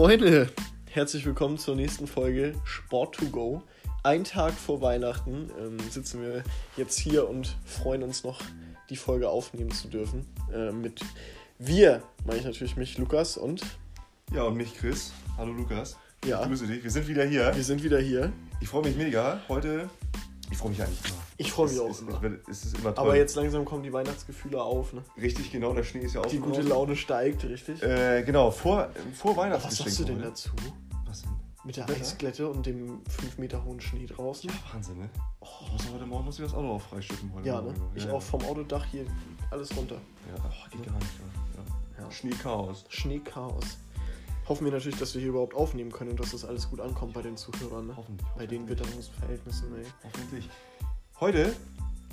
Freunde, herzlich willkommen zur nächsten Folge Sport to Go. Ein Tag vor Weihnachten ähm, sitzen wir jetzt hier und freuen uns noch, die Folge aufnehmen zu dürfen. Äh, mit wir meine ich natürlich mich, Lukas und Ja, und mich, Chris. Hallo, Lukas. Ja. Ich grüße dich. Wir sind wieder hier. wir sind wieder hier. Ich freue mich mega. Heute, ich freue mich eigentlich immer. Ich freue mich Es auch ist. Es ist immer toll. Aber jetzt langsam kommen die Weihnachtsgefühle auf. Ne? Richtig, genau. Der Schnee ist ja auch Die gute. Laune steigt, richtig? Äh, genau, vor, vor Was Weihnachtsgeschenk. sagst du denn dazu? Was denn? Mit der Wetter? Eisglätte und dem 5 Meter hohen Schnee draußen? Ja, Wahnsinn, ne? Ich muss heute Morgen muss ich das Auto auch freischippen. Heute Ja, ne? Ich ja, auch vom Autodach hier alles runter. Ja, oh, geht gar nicht. Ja. Ja. Ja. Schneechaos. Schneechaos. Hoffen wir natürlich, dass wir hier überhaupt aufnehmen können und dass das alles gut ankommt bei den Zuhörern. Ne? Hoffentlich. Bei den. Witterungsverhältnissen, ey. Hoffentlich. Heute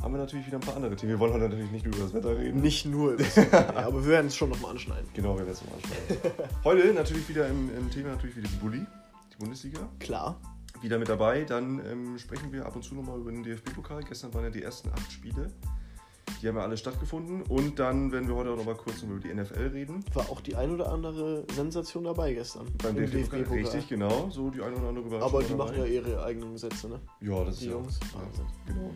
haben wir natürlich wieder ein paar andere Themen. Wir wollen heute natürlich nicht nur über das Wetter reden. Nicht nur über das Wetter, aber wir werden es schon nochmal anschneiden. Genau, wir werden es mal anschauen. Heute natürlich wieder im, im Thema natürlich wieder die Bulli, die Bundesliga. Klar. Wieder mit dabei. Dann ähm, sprechen wir ab und zu nochmal über den DFB-Pokal. Gestern waren ja die ersten acht Spiele. Die haben ja alle stattgefunden. Und dann werden wir heute auch nochmal kurz über die NFL reden. War auch die ein oder andere Sensation dabei gestern. Beim im DFB-Pokal. DFB-Pokal. Richtig, genau. So die eine oder andere Überraschung. Aber die machen ja ihre eigenen Gesetze, ne? Ja, das ist die ja. Jungs. Ja, Wahnsinn. genau.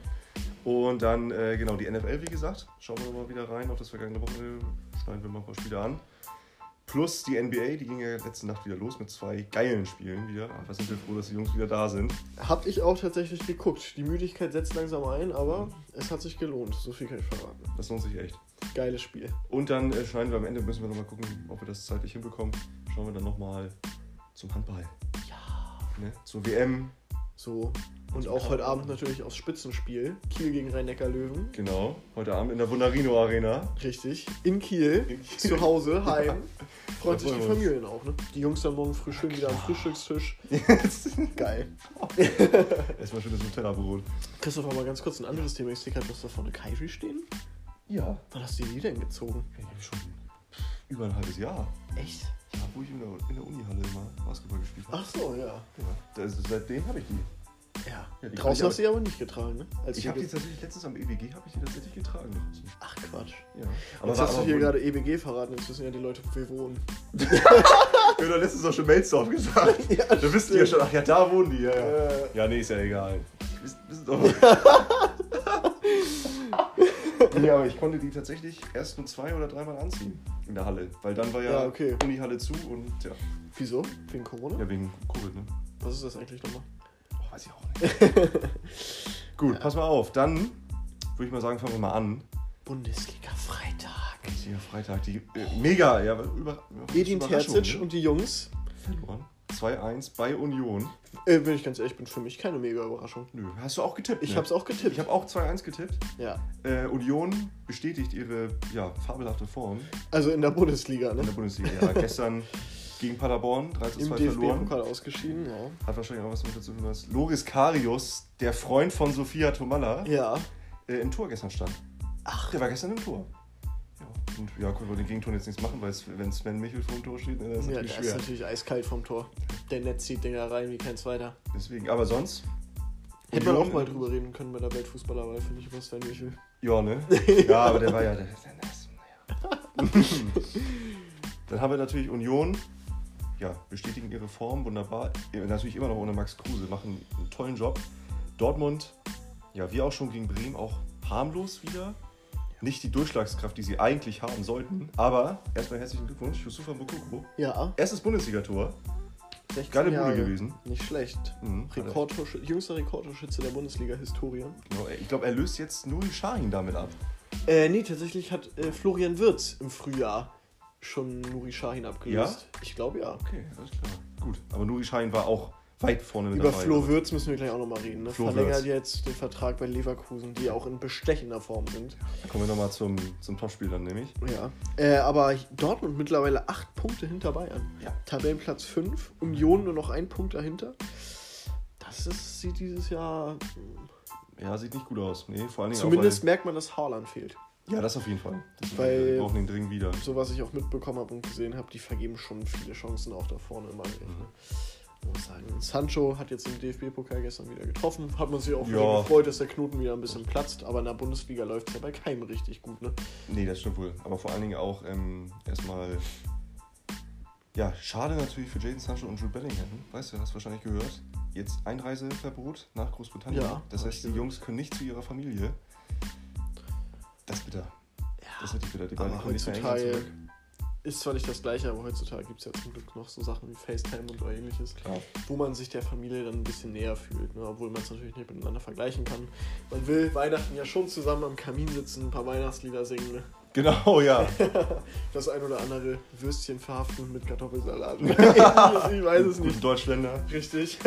Und dann, äh, genau, die NFL, wie gesagt. Schauen wir nochmal wieder rein. Auf das vergangene Wochenende schneiden wir mal ein paar Spiele an. Plus die NBA, die ging ja letzte Nacht wieder los mit zwei geilen Spielen wieder. Aber sind wir froh, dass die Jungs wieder da sind. Hab ich auch tatsächlich geguckt. Die Müdigkeit setzt langsam ein, aber es hat sich gelohnt. So viel kann ich verraten. Das lohnt sich echt. Geiles Spiel. Und dann äh, schneiden wir am Ende, müssen wir nochmal gucken, ob wir das zeitlich hinbekommen. Schauen wir dann nochmal zum Handball. Ja. Ne? Zur WM. So. Und auch heute Abend natürlich aufs Spitzenspiel. Kiel gegen Rhein-Neckar-Löwen. Genau. Heute Abend in der Wunderino Arena. Richtig. In Kiel. In Kiel. Zu Hause, heim. Freuen Da sich die freuen. Familien auch, ne? Die Jungs dann morgen früh schön wieder am Frühstückstisch. Geil. Erstmal schönes Nutella-Brot. Christoph, mal ganz kurz ein anderes Thema. Ich sehe gerade, du hast da vorne Kairi stehen. Ja. Wann hast du die denn gezogen? Ich habe schon über ein halbes Jahr. Echt? Ja, wo ich in der, in der Unihalle immer Basketball gespielt habe. Ach so, ja. Ja. Das, seitdem habe ich die. Ja. Ja, Draußen ich hast du die aber nicht getragen, ne? Als Ich habe die tatsächlich letztens am EWG habe ich die tatsächlich getragen draußen. Ach Quatsch. Ja. Jetzt war hast du aber hier gerade EBG verraten, jetzt wissen ja die Leute, wo wir wohnen. Ja, du hast letztens auch schon Mailsdorf gesagt. Ja, da wisst ihr ja schon, ach ja, da wohnen die. Ja, ja. Äh, ja nee, ist ja egal. Wisst doch. nee, aber ich konnte die tatsächlich erst nur zwei oder dreimal anziehen in der Halle. Weil dann war ja, Ja, okay. Unihalle zu und ja, wieso? Wegen Corona? ja wegen Covid, ne? Was ist das eigentlich nochmal? Weiß ich auch nicht. Gut, pass mal auf. Dann würde ich mal sagen, fangen wir mal an. Bundesliga Freitag. Hier Freitag, die äh, mega, ja, über, Edin Terzic ne? und die Jungs, verloren. 2-1 bei Union. äh, wenn ich ganz ehrlich bin, für mich keine mega Überraschung. Nö, hast du auch getippt? Ich ne? hab's auch getippt. Ich habe auch 2-1 getippt. ja. Äh, Union bestätigt ihre ja, fabelhafte Form Also in der Bundesliga, in ne? der Bundesliga. Ja, gestern gegen Paderborn 3 zu Im 2 verloren. DFB-Pokal ausgeschieden, ja. Hat wahrscheinlich auch was damit zu tun, dass Loris Karius, der Freund von Sofia Tomalla, Ja. äh, im Tor gestern stand. Ach, Der war gestern im Tor. Ja, und ja, können wir den Gegentor jetzt nichts machen, weil es, wenn Sven Michel vor dem Tor steht, das ist ja, natürlich der ist schwer. natürlich eiskalt vom Tor. Der Netz zieht Dinger rein wie kein zweiter. Deswegen, aber sonst. Hätte man auch mal drüber reden können bei der Weltfußballerwahl, finde ich, über Sven Michel. Ja, ne? Ja, aber der war ja. Der, der, der, naja. Dann haben wir natürlich Union. Ja, bestätigen ihre Form, wunderbar. Natürlich immer noch ohne Max Kruse, machen einen tollen Job. Dortmund, ja, wie auch schon gegen Bremen, auch harmlos wieder. Nicht die Durchschlagskraft, die sie eigentlich haben sollten. Aber erstmal herzlichen Glückwunsch, Yusufa Mokoko. Ja, Erstes Bundesligator. 16 Geile Bude Jahre. gewesen. Nicht schlecht. Mhm, Rekordtorschü jüngster Rekordtorschütze der Bundesliga-Historie. Genau, ich glaube, er löst jetzt Nuri Sahin damit ab. Äh, nee, tatsächlich hat äh, Florian Wirz im Frühjahr schon Nuri Sahin abgelöst. Ich glaube ja. Okay, alles klar. Gut. Aber Nuri Sahin war auch weit vorne mit Über dabei. Flo Wirz müssen wir gleich auch nochmal reden. Ne? Flo Verlängert Wirtz. jetzt den Vertrag bei Leverkusen, die auch in bestechender Form sind. Da kommen wir nochmal zum, zum Topspiel dann nämlich. Ja. Äh, aber Dortmund mittlerweile acht Punkte hinter Bayern. Ja. Tabellenplatz 5, Union nur noch ein Punkt dahinter. Das ist, sieht dieses Jahr. Ja, sieht nicht gut aus. Nee, vor allen Dingen Zumindest auch, merkt man, dass Haaland fehlt. Ja, das auf jeden Fall. Das Weil- wir brauchen den dringend wieder. So was ich auch mitbekommen habe und gesehen habe, die vergeben schon viele Chancen auch da vorne im Angriff. Mhm. Ne? Muss sagen, Sancho hat jetzt im DFB-Pokal gestern wieder getroffen. Hat man sich auch Ja. gefreut, dass der Knoten wieder ein bisschen platzt. Aber in der Bundesliga läuft es ja bei keinem richtig gut. Ne? Nee, das stimmt wohl. Aber vor allen Dingen auch ähm, erstmal Ja, schade natürlich für Jaden Sancho und Drew Bellingham. Weißt du, hast wahrscheinlich gehört. Jetzt Einreiseverbot nach Großbritannien. Ja, das heißt, die. Jungs können nicht zu ihrer Familie. Das ist bitter. Das ist bitter. Die beiden aber heutzutage zurück. ist zwar nicht das gleiche, aber heutzutage gibt es ja zum Glück noch so Sachen wie FaceTime und ähnliches, Klar. wo man sich der Familie dann ein bisschen näher fühlt, ne? obwohl man es natürlich nicht miteinander vergleichen kann. Man will Weihnachten ja schon zusammen am Kamin sitzen, ein paar Weihnachtslieder singen, ne? Genau, ja. das ein oder andere Würstchen verhaften mit Kartoffelsalat. ich weiß es nicht. Deutschländer. Richtig.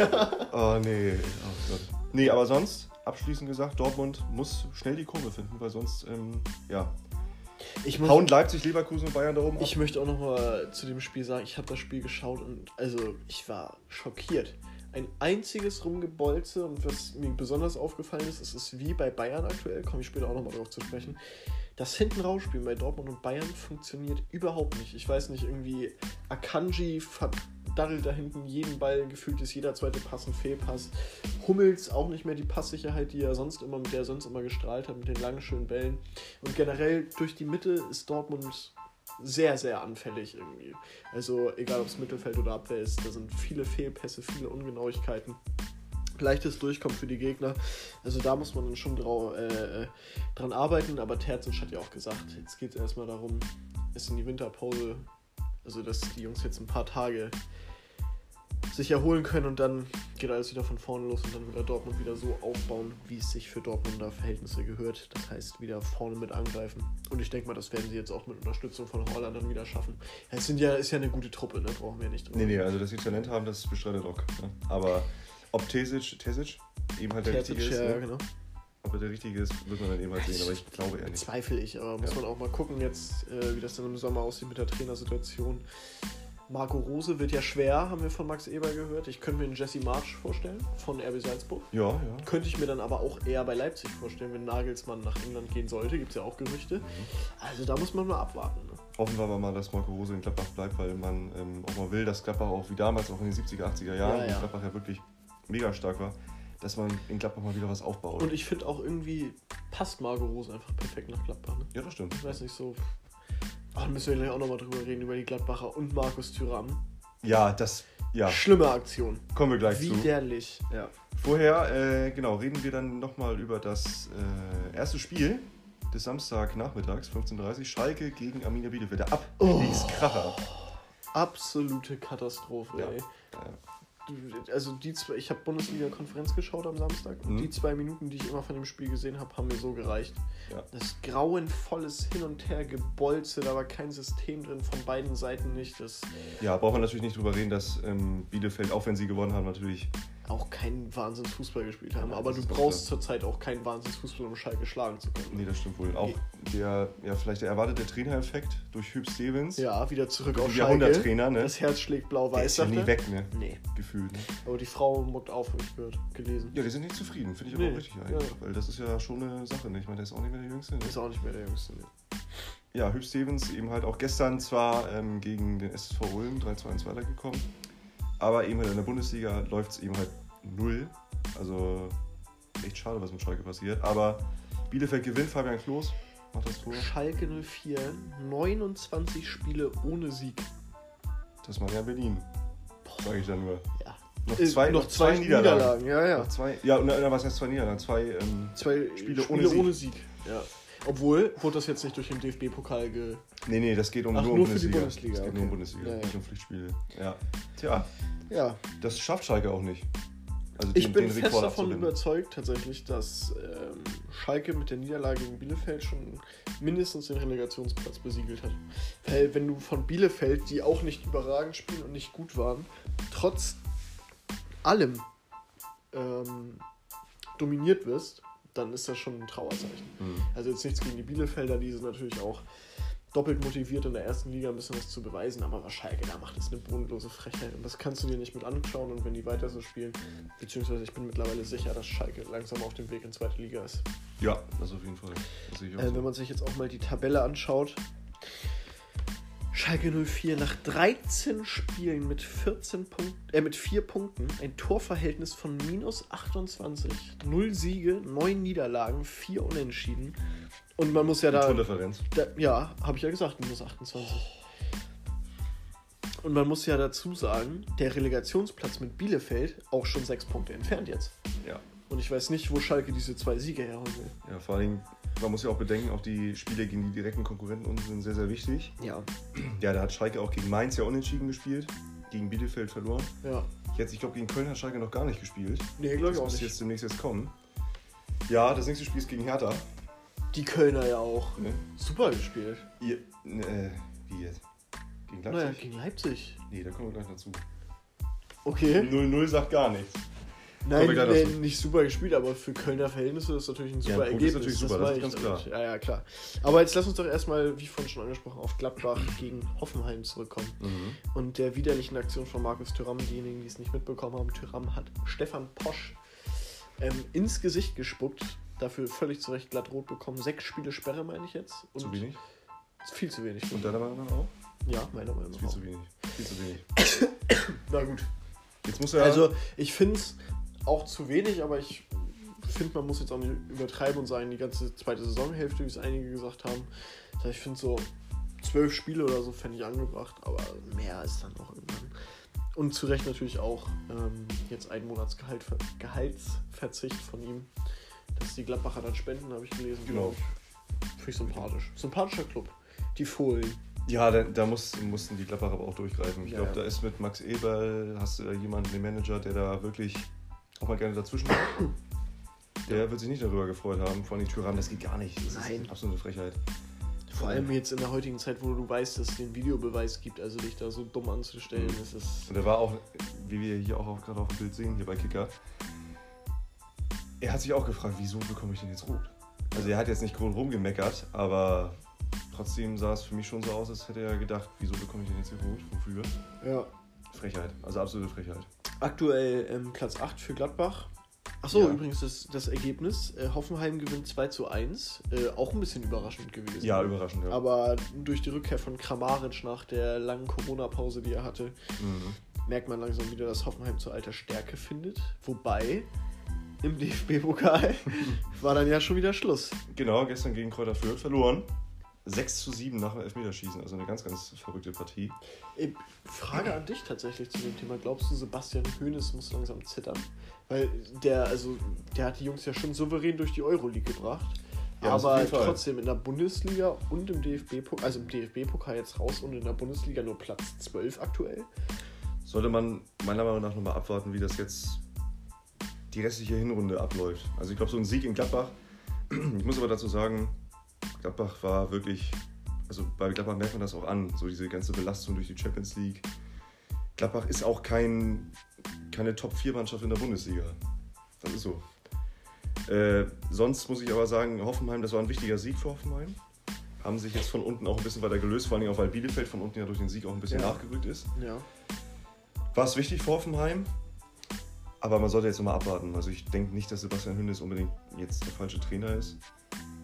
Oh nee. Oh Gott. Nee, aber sonst, abschließend gesagt, Dortmund muss schnell die Kurve finden, weil sonst, ähm, ja. Ich muss, Hauen Leipzig, Leverkusen und Bayern da oben ab. Ich möchte auch noch mal zu dem Spiel sagen, ich habe das Spiel geschaut und also ich war schockiert. Ein einziges Rumgebolze und was mir besonders aufgefallen ist, es ist wie bei Bayern aktuell, komme ich später auch noch mal drauf zu sprechen. Das hinten rausspielen bei Dortmund und Bayern funktioniert überhaupt nicht. Ich weiß nicht, irgendwie Akanji verdaddelt da hinten jeden Ball, gefühlt ist jeder zweite Pass ein Fehlpass. Hummels auch nicht mehr die Passsicherheit, die er sonst immer, mit der er sonst immer gestrahlt hat, mit den langen, schönen Bällen. Und generell durch die Mitte ist Dortmund sehr, sehr anfällig irgendwie. Also egal ob es Mittelfeld oder Abwehr ist, da sind viele Fehlpässe, viele Ungenauigkeiten. Leichtes Durchkommen für die Gegner. Also da muss man dann schon drau, äh, dran arbeiten, aber Terzic hat ja auch gesagt, jetzt geht es erstmal darum, es in die Winterpause, also dass die Jungs jetzt ein paar Tage sich erholen können und dann geht alles wieder von vorne los und dann wieder Dortmund wieder so aufbauen, wie es sich für Dortmunder Verhältnisse gehört. Das heißt, wieder vorne mit angreifen. Und ich denke mal, das werden sie jetzt auch mit Unterstützung von Holland dann wieder schaffen. Ja, Es sind ja, ist ja eine gute Truppe, ne? brauchen wir nicht drüber. Nee, nee, also dass sie Talent haben, das bestreitet auch. Ne? Aber ob Tesic, Tesic eben halt der Terzic, richtige ist, ja, ne? genau. Ob er der richtige ist, wird man dann eben halt sehen, aber ich glaube eher nicht. Zweifel ich, aber muss Ja. man auch mal gucken jetzt, äh, wie das dann im Sommer aussieht mit der Trainersituation. Marco Rose wird ja schwer, haben wir von Max Eber gehört. Ich könnte mir einen Jesse March vorstellen von RB Salzburg. Ja, ja. Könnte ich mir dann aber auch eher bei Leipzig vorstellen, wenn Nagelsmann nach England gehen sollte. Gibt es ja auch Gerüchte. Also da muss man mal abwarten. Ne? Hoffen wir aber mal, dass Marco Rose in Gladbach bleibt, weil man ähm, auch mal will, dass Gladbach auch wie damals, auch in den 70er, 80er Jahren, Ja, ja. Gladbach ja wirklich mega stark war, dass man in Gladbach mal wieder was aufbaut. Und ich finde auch irgendwie passt Marco Rose einfach perfekt nach Gladbach. Ne? ja, das stimmt. Ich weiß nicht so. Oh, da müssen wir gleich auch nochmal drüber reden, über die Gladbacher und Markus Thüram. Ja, das, ja, Schlimme Aktion. kommen wir gleich zu. Widerlich. Ja. Vorher, äh, genau, reden wir dann nochmal über das äh, erste Spiel des Samstagnachmittags, 15.30 Uhr, Schalke gegen Arminia Bielefeld. Der Abstiegskracher. Absolute Katastrophe, Ja. ey. Ja. Also die zwei, ich habe Bundesliga-Konferenz geschaut am Samstag und Mhm. die zwei Minuten, die ich immer von dem Spiel gesehen habe, haben mir so gereicht. Ja. Das grauenvolles Hin und Her gebolze, da war kein System drin, von beiden Seiten nicht. Das ja, braucht man natürlich nicht drüber reden, dass ähm, Bielefeld, auch wenn sie gewonnen haben, natürlich. Auch keinen Wahnsinnsfußball gespielt haben. Ja, Aber du brauchst zurzeit auch keinen Wahnsinnsfußball, um Schalke schlagen zu können. Nee, das stimmt wohl. Auch der, ja, vielleicht der erwartete Trainereffekt durch Hüb Stevens. Ja, wieder zurück auf Schalke. Jahrhunderttrainer, ne? Das Herz schlägt blau-weiß, ist ja nie weg, ne? Nee, Gefühlt. Ne? aber die Frau muckt auf, habe ich gehört, gelesen. Ja, die sind nicht zufrieden, finde ich aber Nee, auch richtig eigentlich. ja. Weil das ist ja schon eine Sache, ne? Ich meine, der ist auch nicht mehr der Jüngste. Ne? Ist auch nicht mehr der Jüngste. Ne? Ja, Hüb Stevens eben halt auch gestern zwar ähm, gegen den SSV Ulm 3-2-1 weitergekommen, aber eben halt in der Bundesliga läuft es eben halt null. Also echt schade, was mit Schalke passiert. Aber Bielefeld gewinnt, Fabian Klos macht das Tor. Schalke 04, 29 Spiele ohne Sieg. Das war ja Berlin, sage ich dann nur. Ja. Noch Äh, zwei, noch zwei Niederlagen. Ja, ja. Noch zwei, ja, und, na, was heißt zwei Niederlagen? Zwei, ähm, Zwei Spiele Spiele, ohne ohne, Sieg. Sieg. Ja. Obwohl, wurde das jetzt nicht durch den DFB-Pokal ge... nee, nee, das geht um Ach, nur um nur die Bundesliga. Bundesliga, Es geht nur okay. um Bundesliga, Ja, ja. nicht um Pflichtspiele. Ja. Tja, Ja, das schafft Schalke auch nicht. Also ich den- bin den fest davon überzeugt tatsächlich, dass ähm, Schalke mit der Niederlage gegen Bielefeld schon mindestens den Relegationsplatz besiegelt hat. Weil wenn du von Bielefeld, die auch nicht überragend spielen und nicht gut waren, trotz allem ähm, dominiert wirst, dann ist das schon ein Trauerzeichen. Mhm. Also jetzt nichts gegen die Bielefelder, die sind natürlich auch doppelt motiviert in der ersten Liga ein bisschen was zu beweisen, aber was Schalke da macht, ist eine bodenlose Frechheit und das kannst du dir nicht mit anschauen und wenn die weiter so spielen, beziehungsweise ich bin mittlerweile sicher, dass Schalke langsam auf dem Weg in zweite Liga ist. Ja, das auf jeden Fall. Äh, wenn man sich jetzt auch mal die Tabelle anschaut, Schalke 04 nach 13 Spielen mit 14 Punkten, äh, mit 4 Punkten, ein Torverhältnis von minus 28, 0 Siege, 9 Niederlagen, 4 Unentschieden. Und man muss ja da. Tordifferenz. Da, ja, habe ich ja gesagt, minus 28. Und man muss ja dazu sagen, der Relegationsplatz mit Bielefeld auch schon sechs Punkte entfernt jetzt. Ja. Und ich weiß nicht, wo Schalke diese zwei Siege herholen will. Ja, vor allem, man muss ja auch bedenken, auch die Spiele gegen die direkten Konkurrenten unten sind sehr, sehr wichtig. Ja. Ja, da hat Schalke auch gegen Mainz ja unentschieden gespielt, gegen Bielefeld verloren. Ja. Jetzt, ich glaube, gegen Köln hat Schalke noch gar nicht gespielt. Nee, glaube ich Das auch muss nicht. jetzt demnächst jetzt kommen. Ja, das nächste Spiel ist gegen Hertha. Die Kölner ja auch. Ne? Super gespielt. Ihr, ne, wie jetzt? Gegen Leipzig? Naja, gegen Leipzig. Nee, da kommen wir gleich dazu. Okay. 0-0 sagt gar nichts. Nein, nee, nicht super gespielt, aber für Kölner Verhältnisse ist das natürlich ein Ja, super ein Punkt ist Ergebnis. natürlich super, das meine ist ganz klar. Ja, ja, klar. Aber jetzt lass uns doch erstmal, wie vorhin schon angesprochen, auf Gladbach gegen Hoffenheim zurückkommen. Mhm. Und der widerlichen Aktion von Markus Thüram, diejenigen, die es nicht mitbekommen haben, Thüram hat Stefan Posch ähm, ins Gesicht gespuckt. Dafür völlig zu Recht glatt rot bekommen. Sechs Spiele Sperre, meine ich jetzt. Und Zu wenig. Ist viel zu wenig. Und deiner Meinung nach auch? Ja, meiner Meinung nach. Viel auch. zu wenig. Viel zu wenig. Na gut. Jetzt muss er. Also, ich finde es auch zu wenig, aber ich finde, man muss jetzt auch nicht übertreiben und sagen, die ganze zweite Saisonhälfte, wie es einige gesagt haben. Also ich finde so zwölf Spiele oder so fände ich angebracht, aber mehr ist dann auch irgendwann. Und zu Recht natürlich auch ähm, jetzt ein Monatsgehalt, Gehaltsverzicht von ihm. Dass die Gladbacher dann spenden, habe ich gelesen. Genau. Finde ich sympathisch. Sympathischer Club. Die Fohlen. Ja, da, da muss, mussten die Gladbacher aber auch durchgreifen. Ich Ja, glaube, ja. da ist mit Max Eberl, hast du da jemanden, den Manager, der da wirklich auch mal gerne dazwischen. Der wird sich nicht darüber gefreut haben. Vor allem die Tyrannen, das geht gar nicht. Das ist Nein. eine absolute Frechheit. Vor allem jetzt in der heutigen Zeit, wo du weißt, dass es den Videobeweis gibt, also dich da so dumm anzustellen, Mhm. das ist. Und er war auch, wie wir hier auch gerade auf dem Bild sehen, hier bei Kicker, er hat sich auch gefragt, wieso bekomme ich denn jetzt rot? Also er hat jetzt nicht groß rumgemeckert, aber trotzdem sah es für mich schon so aus, als hätte er gedacht, wieso bekomme ich denn jetzt hier rot? Wofür? Ja. Frechheit, also absolute Frechheit. Aktuell ähm, Platz 8 für Gladbach. Achso, Ja. übrigens das, das Ergebnis. Äh, Hoffenheim gewinnt 2 zu 1. Äh, auch ein bisschen überraschend gewesen. Ja, überraschend, ja. Aber durch die Rückkehr von Kramaric nach der langen Corona-Pause, die er hatte, Mhm. merkt man langsam wieder, dass Hoffenheim zu alter Stärke findet. Wobei im DFB-Pokal war dann ja schon wieder Schluss. Genau, gestern gegen Kräuter Fürth verloren. 6 zu 7 nach dem Elfmeterschießen, also eine ganz, ganz verrückte Partie. Frage an dich tatsächlich zu dem Thema. Glaubst du, Sebastian Hoeneß muss langsam zittern? Weil der, also, der hat die Jungs ja schon souverän durch die Euroleague gebracht. Ja, aber trotzdem in der Bundesliga und im DFB-Pokal, also im DFB-Pokal jetzt raus und in der Bundesliga nur Platz 12 aktuell. Sollte man meiner Meinung nach nochmal abwarten, wie das jetzt die restliche Hinrunde abläuft. Also ich glaube, so ein Sieg in Gladbach, ich muss aber dazu sagen, Gladbach war wirklich, also bei Gladbach merkt man das auch an, so diese ganze Belastung durch die Champions League. Gladbach ist auch kein, keine Top-4-Mannschaft in der Bundesliga. Das ist so. Äh, sonst muss ich aber sagen, Hoffenheim, das war ein wichtiger Sieg für Hoffenheim. Haben sich jetzt von unten auch ein bisschen weiter gelöst, vor allem auch weil Bielefeld von unten ja durch den Sieg auch ein bisschen Ja. nachgerückt ist. Ja. War es wichtig für Hoffenheim, aber man sollte jetzt nochmal abwarten. Also ich denke nicht, dass Sebastian Hündes unbedingt jetzt der falsche Trainer ist.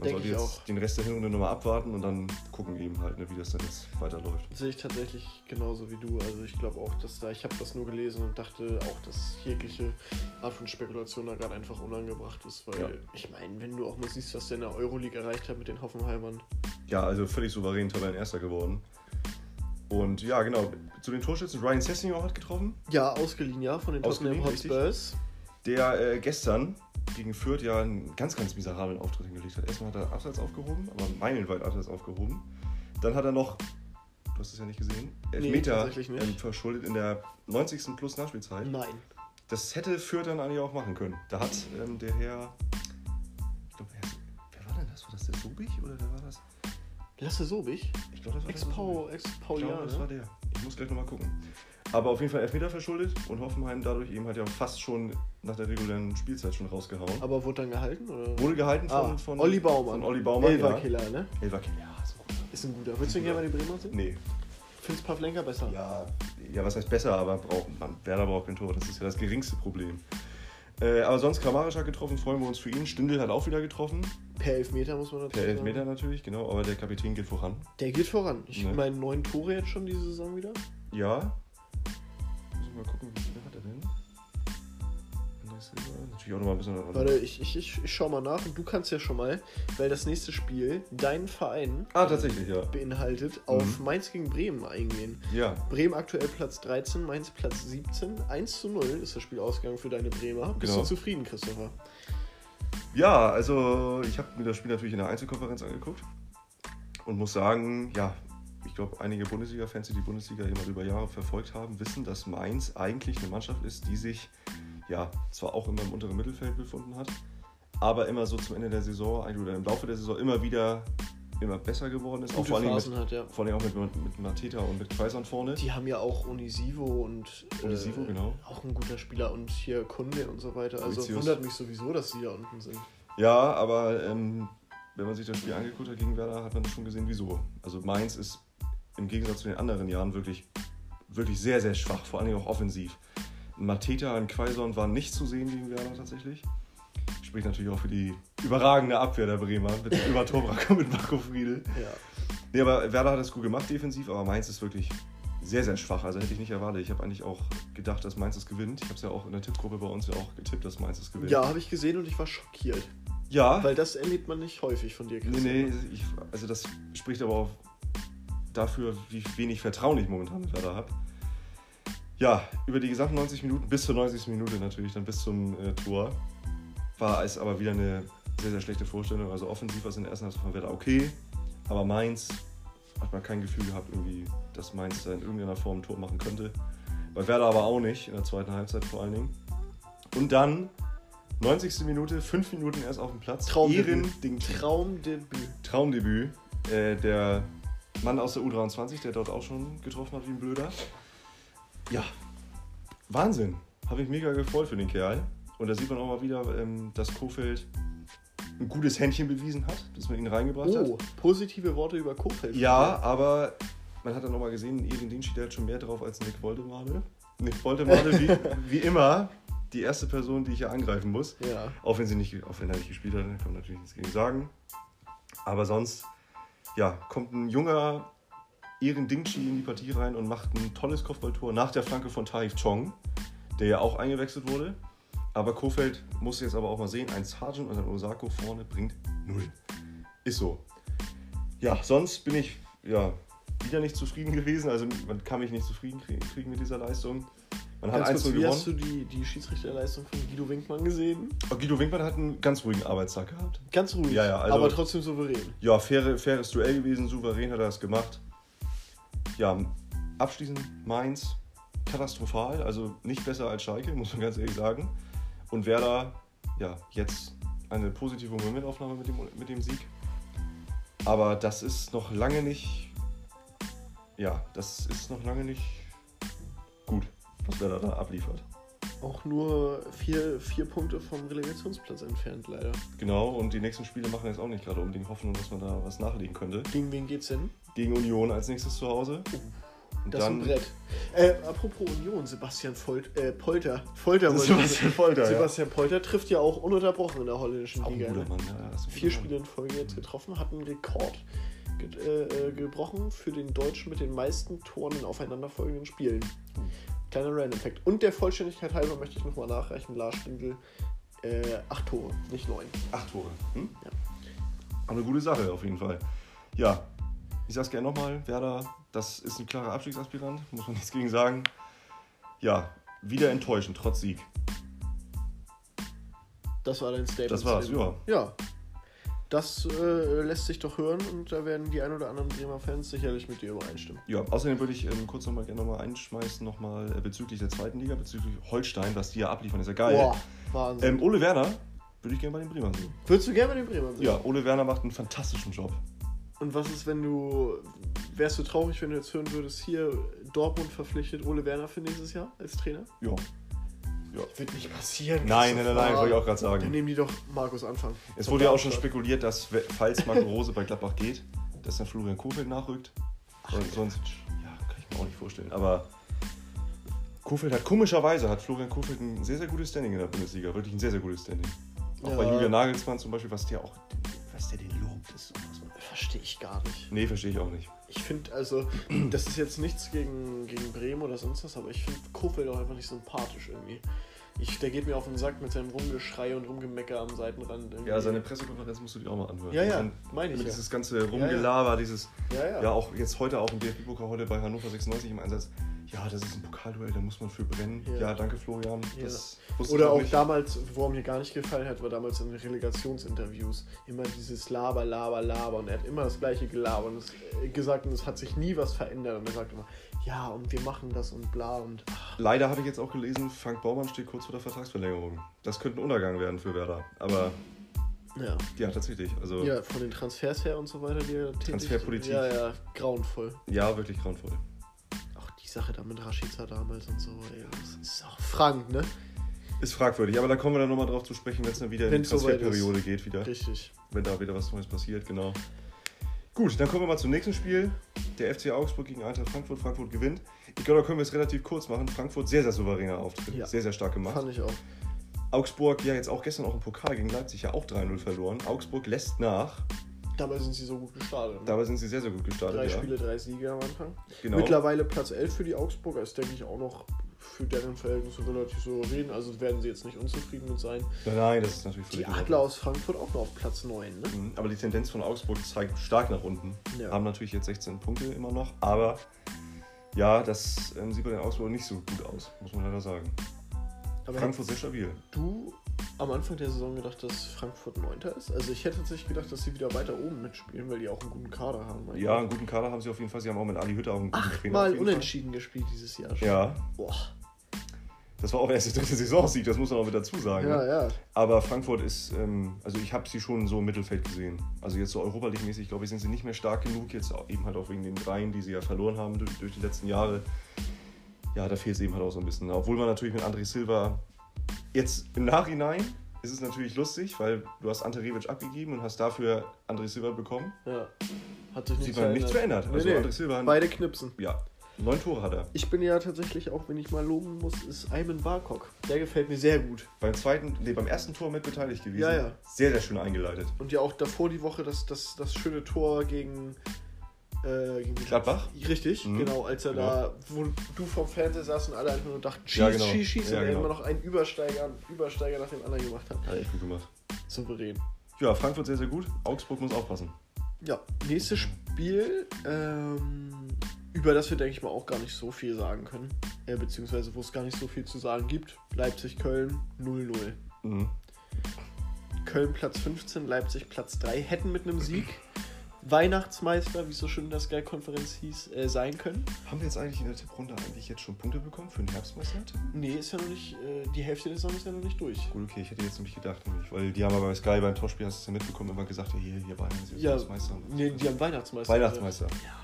Man Denk sollte jetzt auch. den Rest der Hinrunde nochmal abwarten und dann gucken eben halt, ne, wie das dann jetzt weiterläuft. Sehe ich tatsächlich genauso wie du. Also ich glaube auch, dass da, ich habe das nur gelesen und dachte auch, dass jegliche Art von Spekulation da gerade einfach unangebracht ist. Weil Ja. ich meine, wenn du auch mal siehst, was der in der Euroleague erreicht hat mit den Hoffenheimern. Ja, also völlig souverän Tabellenerster geworden. Und ja, genau, zu den Torschützen, Ryan Sessegnon hat getroffen, Ja, ausgeliehen, ja, von den Tottenham. Hotspurs. der äh, gestern gegen Fürth ja einen ganz, ganz miserablen Auftritt hingelegt hat. Erstmal hat er Abseits aufgehoben, aber meilenweit Abseits aufgehoben. Dann hat er noch, du hast es ja nicht gesehen, Elfmeter tatsächlich nicht. ähm, verschuldet in der 90. plus Nachspielzeit. Nein. Das hätte Fürth dann eigentlich auch machen können. Da hat ähm, der Herr, ich glaube, wer, war denn das? War das der Sobich oder wer war das? Lasse Sobich? Ich glaube, das war der Ex-Pau, Sobich. Ich Ex-Paulianer. glaube, das war der. Ich muss gleich nochmal gucken. Aber auf jeden Fall Elfmeter verschuldet und Hoffenheim dadurch eben hat ja fast schon nach der regulären Spielzeit schon rausgehauen. Aber wurde dann gehalten? Oder? Wurde gehalten von, ah, von Olli Baumann. Von Olli Baumann, ja. Elferkiller, ne? Elferkiller, ja, so. Ist ein guter. Würdest du ihn gerne bei den Bremer sehen? Nee. Findest Pavlenka besser? Ja, ja, was heißt besser, aber braucht man, Werder braucht kein Tor, das ist ja das geringste Problem. Äh, aber sonst Kramaric hat getroffen, freuen wir uns für ihn. Stindl hat auch wieder getroffen. Per Elfmeter muss man dazu Per sagen. Elfmeter natürlich, genau, aber der Kapitän geht voran. Der geht voran. Ich Ne? meine, neun Tore jetzt schon diese Saison wieder. Ja. Mal gucken, wie viele hat er denn? Natürlich auch nochmal ein bisschen. Warte, ich, ich, ich, ich schau mal nach und du kannst ja schon mal, weil das nächste Spiel deinen Verein Ah, tatsächlich, ja. beinhaltet, auf Mainz gegen Bremen eingehen. Ja, Bremen aktuell Platz 13, Mainz Platz 17. 1 zu 0 ist das Spiel ausgegangen für deine Bremer. Bist Genau. du zufrieden, Christopher? Ja, also ich habe mir das Spiel natürlich in der Einzelkonferenz angeguckt und muss sagen, ja, glaube, einige Bundesliga-Fans, die die Bundesliga immer über Jahre verfolgt haben, wissen, dass Mainz eigentlich eine Mannschaft ist, die sich ja zwar auch immer im unteren Mittelfeld befunden hat, aber immer so zum Ende der Saison eigentlich oder im Laufe der Saison immer wieder immer besser geworden ist. Auch Gute vor allem, mit, hat, ja. vor allem auch mit, mit Mateta und mit Kreisern vorne. Die haben ja auch Unisivo und Unisivo, genau. auch ein guter Spieler und hier Kunde und so weiter. Also Lucius. wundert mich sowieso, dass die da unten sind. Ja, aber ähm, wenn man sich das Spiel angeguckt hat gegen Werder, hat man schon gesehen, wieso. Also Mainz ist im Gegensatz zu den anderen Jahren wirklich, wirklich sehr, sehr schwach, vor allem auch offensiv. Ein Mateta und Quaison waren nicht zu sehen gegen Werder tatsächlich. Spricht natürlich auch für die überragende Abwehr der Bremer mit dem Übertorbrack und mit Marco Friedel. Ja. Nee, aber Werder hat es gut gemacht defensiv, aber Mainz ist wirklich sehr, sehr schwach. Also hätte ich nicht erwartet. Ich habe eigentlich auch gedacht, dass Mainz es gewinnt. Ich habe es ja auch in der Tippgruppe bei uns ja auch getippt, dass Mainz es gewinnt. Ja, habe ich gesehen und ich war schockiert. ja Weil das erlebt man nicht häufig von dir, Nee, Christopher. nee, ich, also das spricht aber auch dafür, wie wenig Vertrauen ich momentan mit Werder habe. Ja, über die gesamten 90 Minuten, bis zur 90. Minute natürlich, dann bis zum äh, Tor, war es aber wieder eine sehr, sehr schlechte Vorstellung. Also offensiv war es in der ersten Halbzeit von Werder okay, aber Mainz hat man kein Gefühl gehabt, irgendwie, dass Mainz da in irgendeiner Form ein Tor machen könnte. Bei Werder aber auch nicht, in der zweiten Halbzeit vor allen Dingen. Und dann, 90. Minute, 5 Minuten erst auf dem Platz. Traumdebüt. Ehrending Traumdebüt. Traumdebüt. Äh, der Mann aus der U23, der dort auch schon getroffen hat wie ein Blöder. Ja, Wahnsinn. Habe ich mega gefreut für den Kerl. Und da sieht man auch mal wieder, ähm, dass Kofeld ein gutes Händchen bewiesen hat, dass man ihn reingebracht Oh, hat. positive Worte über Kofeld. Ja, aber man hat dann nochmal gesehen, Edin Dingschi, der hat schon mehr drauf als Nick Voldemade. Nick Voldemade, wie, wie immer, die erste Person, die ich hier angreifen muss. Ja. Auch wenn, sie nicht, auch wenn er nicht gespielt hat, kann man natürlich nichts gegen sagen. Aber sonst, ja, kommt ein junger Ehren Dingchi in die Partie rein und macht ein tolles Kopfballtor nach der Flanke von Taif Chong, der ja auch eingewechselt wurde. Aber Kofeld muss jetzt aber auch mal sehen, ein Sargent und ein Osako vorne bringt null. Ist so. Ja, sonst bin ich ja wieder nicht zufrieden gewesen. Also man kann mich nicht zufrieden kriegen, kriegen mit dieser Leistung. Man hat Ganz 1 kurz, wie gewonnen. hast du die, die Schiedsrichterleistung von Guido Winkmann gesehen? Oh, Guido Winkmann hat einen ganz ruhigen Arbeitstag gehabt. Ganz ruhig, Ja, ja, also- aber trotzdem souverän. Ja, faire, faires Duell gewesen, souverän hat er das gemacht. Ja, abschließend Mainz, katastrophal, also nicht besser als Schalke, muss man ganz ehrlich sagen. Und Werder, ja, jetzt eine positive Momentaufnahme mit dem, mit dem Sieg. Aber das ist noch lange nicht, ja, das ist noch lange nicht was Werder da abliefert. Auch nur vier, vier Punkte vom Relegationsplatz entfernt, leider. Genau, und die nächsten Spiele machen jetzt auch nicht gerade unbedingt Hoffnung, dass man da was nachlegen könnte. Gegen wen geht's denn? Gegen Union als nächstes zu Hause. Und Das ist ein Brett. Äh, apropos Union, Sebastian Folt, äh, Polter. Folter wollte ich Sebastian ja. Sebastian Polter trifft ja auch ununterbrochen in der holländischen Liga. guter ne? Mann, ja. Vier Spiele in Folge jetzt getroffen, hat einen Rekord ge äh, äh, gebrochen für den Deutschen mit den meisten Toren in aufeinanderfolgenden Spielen. Kleiner Random-Fact. Und der Vollständigkeit halber möchte ich nochmal nachreichen: Lars Stindl, äh, acht Tore, nicht neun. Acht Tore. Hm? Ja. Aber eine gute Sache auf jeden Fall. Ja, ich sag's gerne nochmal, Werder, das ist ein klarer Abstiegsaspirant, muss man nichts gegen sagen. Ja, wieder enttäuschend, trotz Sieg. Das war dein Statement. Das war's, ja. Ja. Das äh, lässt sich doch hören und da werden die ein oder anderen Bremer Fans sicherlich mit dir übereinstimmen. Ja, außerdem würde ich ähm, kurz nochmal gerne nochmal einschmeißen, nochmal äh, bezüglich der zweiten Liga, bezüglich Holstein, was die ja abliefern, ist ja geil. Boah, Wahnsinn. Ähm, Ole Werner würde ich gerne bei den Bremern sehen. Würdest du gerne bei den Bremern sehen? Ja, Ole Werner macht einen fantastischen Job. Und was ist, wenn du. Wärst du traurig, wenn du jetzt hören würdest, hier Dortmund verpflichtet Ole Werner für nächstes Jahr als Trainer? Ja. Wird nicht passieren. Nein, nein, nein, nein, wollte ich auch gerade Dann sagen. nehmen die doch Markus Anfang. Es wurde ja auch schon spekuliert, dass falls Marco Rose bei Gladbach geht, dass dann Florian Kofeld nachrückt. Und sonst, ja, kann ich mir auch nicht vorstellen. Aber Kofeld hat komischerweise hat Florian Kofeld ein sehr, sehr gutes Standing in der Bundesliga. Wirklich ein sehr, sehr gutes Standing. Auch Ja. bei Julian Nagelsmann zum Beispiel, was der auch, was der den lobt, ist. Verstehe ich gar nicht. Nee, verstehe ich auch nicht. Ich finde, also, das ist jetzt nichts gegen, gegen Bremen oder sonst was, aber ich finde Kofeld auch einfach nicht sympathisch irgendwie. Ich, der geht mir auf den Sack mit seinem Rumgeschrei und Rumgemecker am Seitenrand. irgendwie. Ja, seine Pressekonferenz musst du dir auch mal anhören. Ja, ja, meine ich mit ja. Dieses ganze Rumgelaber, dieses, Ja, ja. ja. auch jetzt heute auch im DFB-Pokal heute bei Hannover 96 im Einsatz. Ja, das ist ein Pokalduell, da muss man für brennen. Ja. Ja, danke Florian. Ja. Oder auch nicht. damals, wo er mir gar nicht gefallen hat, war damals in Relegationsinterviews immer dieses Laber, Laber, Laber und er hat immer das gleiche gelabert und äh, gesagt und es hat sich nie was verändert und er sagt immer, ja und wir machen das und bla und ach, Leider habe ich jetzt auch gelesen, Frank Baumann steht kurz vor der Vertragsverlängerung. Das könnte ein Untergang werden für Werder. Aber ja. ja, tatsächlich. Also Ja, von den Transfers her und so weiter, die er Transferpolitik. Ja, ja, grauenvoll. ja, wirklich grauenvoll. Auch die Sache da mit Rashica damals und so, ey, das ist auch Frank, ne? Ist fragwürdig, aber da kommen wir dann nochmal drauf zu sprechen, wenn es dann wieder in die Transferperiode geht wieder. Richtig. Wenn da wieder was Neues passiert, genau. Gut, dann kommen wir mal zum nächsten Spiel. Der FC Augsburg gegen Eintracht Frankfurt. Frankfurt gewinnt. Ich glaube, da können wir es relativ kurz machen. Frankfurt sehr, sehr souveräner Auftritt. Ja. Sehr, sehr stark gemacht. Fand ich auch. Augsburg, ja, jetzt auch gestern auch im Pokal gegen Leipzig ja auch 3-0 verloren. Augsburg lässt nach. Dabei sind sie so gut gestartet. Ne? Dabei sind sie sehr, sehr gut gestartet. Drei ja. Spiele, drei Siege am Anfang. Genau. Mittlerweile Platz 11 für die Augsburger ist, denke ich, auch noch für deren Verhältnisse relativ souverän. Also werden sie jetzt nicht unzufrieden mit sein. Nein, das ist natürlich Die völlig in Adler aus Frankfurt auch noch auf Platz 9. Ne? Mhm, Aber die Tendenz von Augsburg zeigt stark nach unten. Ja. Haben natürlich jetzt 16 Punkte immer noch. Aber ja, das ähm, sieht bei den Augsburg nicht so gut aus, muss man leider sagen. Aber Frankfurt sehr stabil. du am Anfang der Saison gedacht, dass Frankfurt 9. ist? Also ich hätte tatsächlich gedacht, dass sie wieder weiter oben mitspielen, weil die auch einen guten Kader haben. meine Ja, einen guten Kader haben sie auf jeden Fall. Sie haben auch mit Ali Hütter auch einen guten Trainer. auf Achtmal jeden Fall. unentschieden gespielt dieses Jahr schon. Ja, Boah. das war auch erst der dritte Saisonsieg, das muss man auch wieder dazu sagen. Ja, ne? ja. Aber Frankfurt ist, ähm, also ich habe sie schon so im Mittelfeld gesehen. Also jetzt so Europa League-mäßig, glaube ich, sind sie nicht mehr stark genug. Jetzt eben halt auch wegen den dreien, die sie ja verloren haben durch, durch die letzten Jahre. Ja, da fehlt es eben halt auch so ein bisschen. Obwohl man natürlich mit André Silva jetzt im Nachhinein ist es natürlich lustig, weil du hast Ante Rebic abgegeben und hast dafür André Silva bekommen. ja. Hat sich nichts man nichts verändert. Nee, Also nee. André Silva, Beide knipsen. ja, neun Tore hat er. Ich bin ja tatsächlich auch, wenn ich mal loben muss, ist Ayman Barkok. Der gefällt mir sehr gut. Beim zweiten, nee, beim ersten Tor mit beteiligt gewesen. Ja, ja. Sehr, sehr schön eingeleitet. Und ja auch davor die Woche das, das, das schöne Tor gegen, äh, Gladbach? Richtig, Mhm. genau, als er Genau. da, wo du vom Fernseher saß und alle einfach nur dachten, schieß, Ja, genau. schieß, schieß, Ja, und er genau. immer noch einen Übersteiger, Übersteiger nach dem anderen gemacht hat. Hat echt gut gemacht. Souverän. Ja, Frankfurt sehr, sehr gut. Augsburg muss aufpassen. Ja, nächstes Spiel, ähm, über das wir, denke ich mal, auch gar nicht so viel sagen können. Äh, beziehungsweise, wo es gar nicht so viel zu sagen gibt. Leipzig-Köln 0-0. Mhm. Köln Platz 15, Leipzig Platz 3 hätten mit einem Sieg Weihnachtsmeister, wie es so schön in der Sky-Konferenz hieß, äh, sein können. Haben wir jetzt eigentlich in der Tipprunde eigentlich jetzt schon Punkte bekommen für den Herbstmeister? Nee, ist ja noch nicht, äh, die Hälfte der Saison ist ja noch nicht durch. Gut, okay, ich hätte jetzt nämlich gedacht, nämlich, weil die haben aber bei Sky beim Tauschspiel, hast du es ja mitbekommen, immer gesagt, hier, hier ist jetzt Ja, nee, die haben Weihnachtsmeister. Weihnachtsmeister. Ja.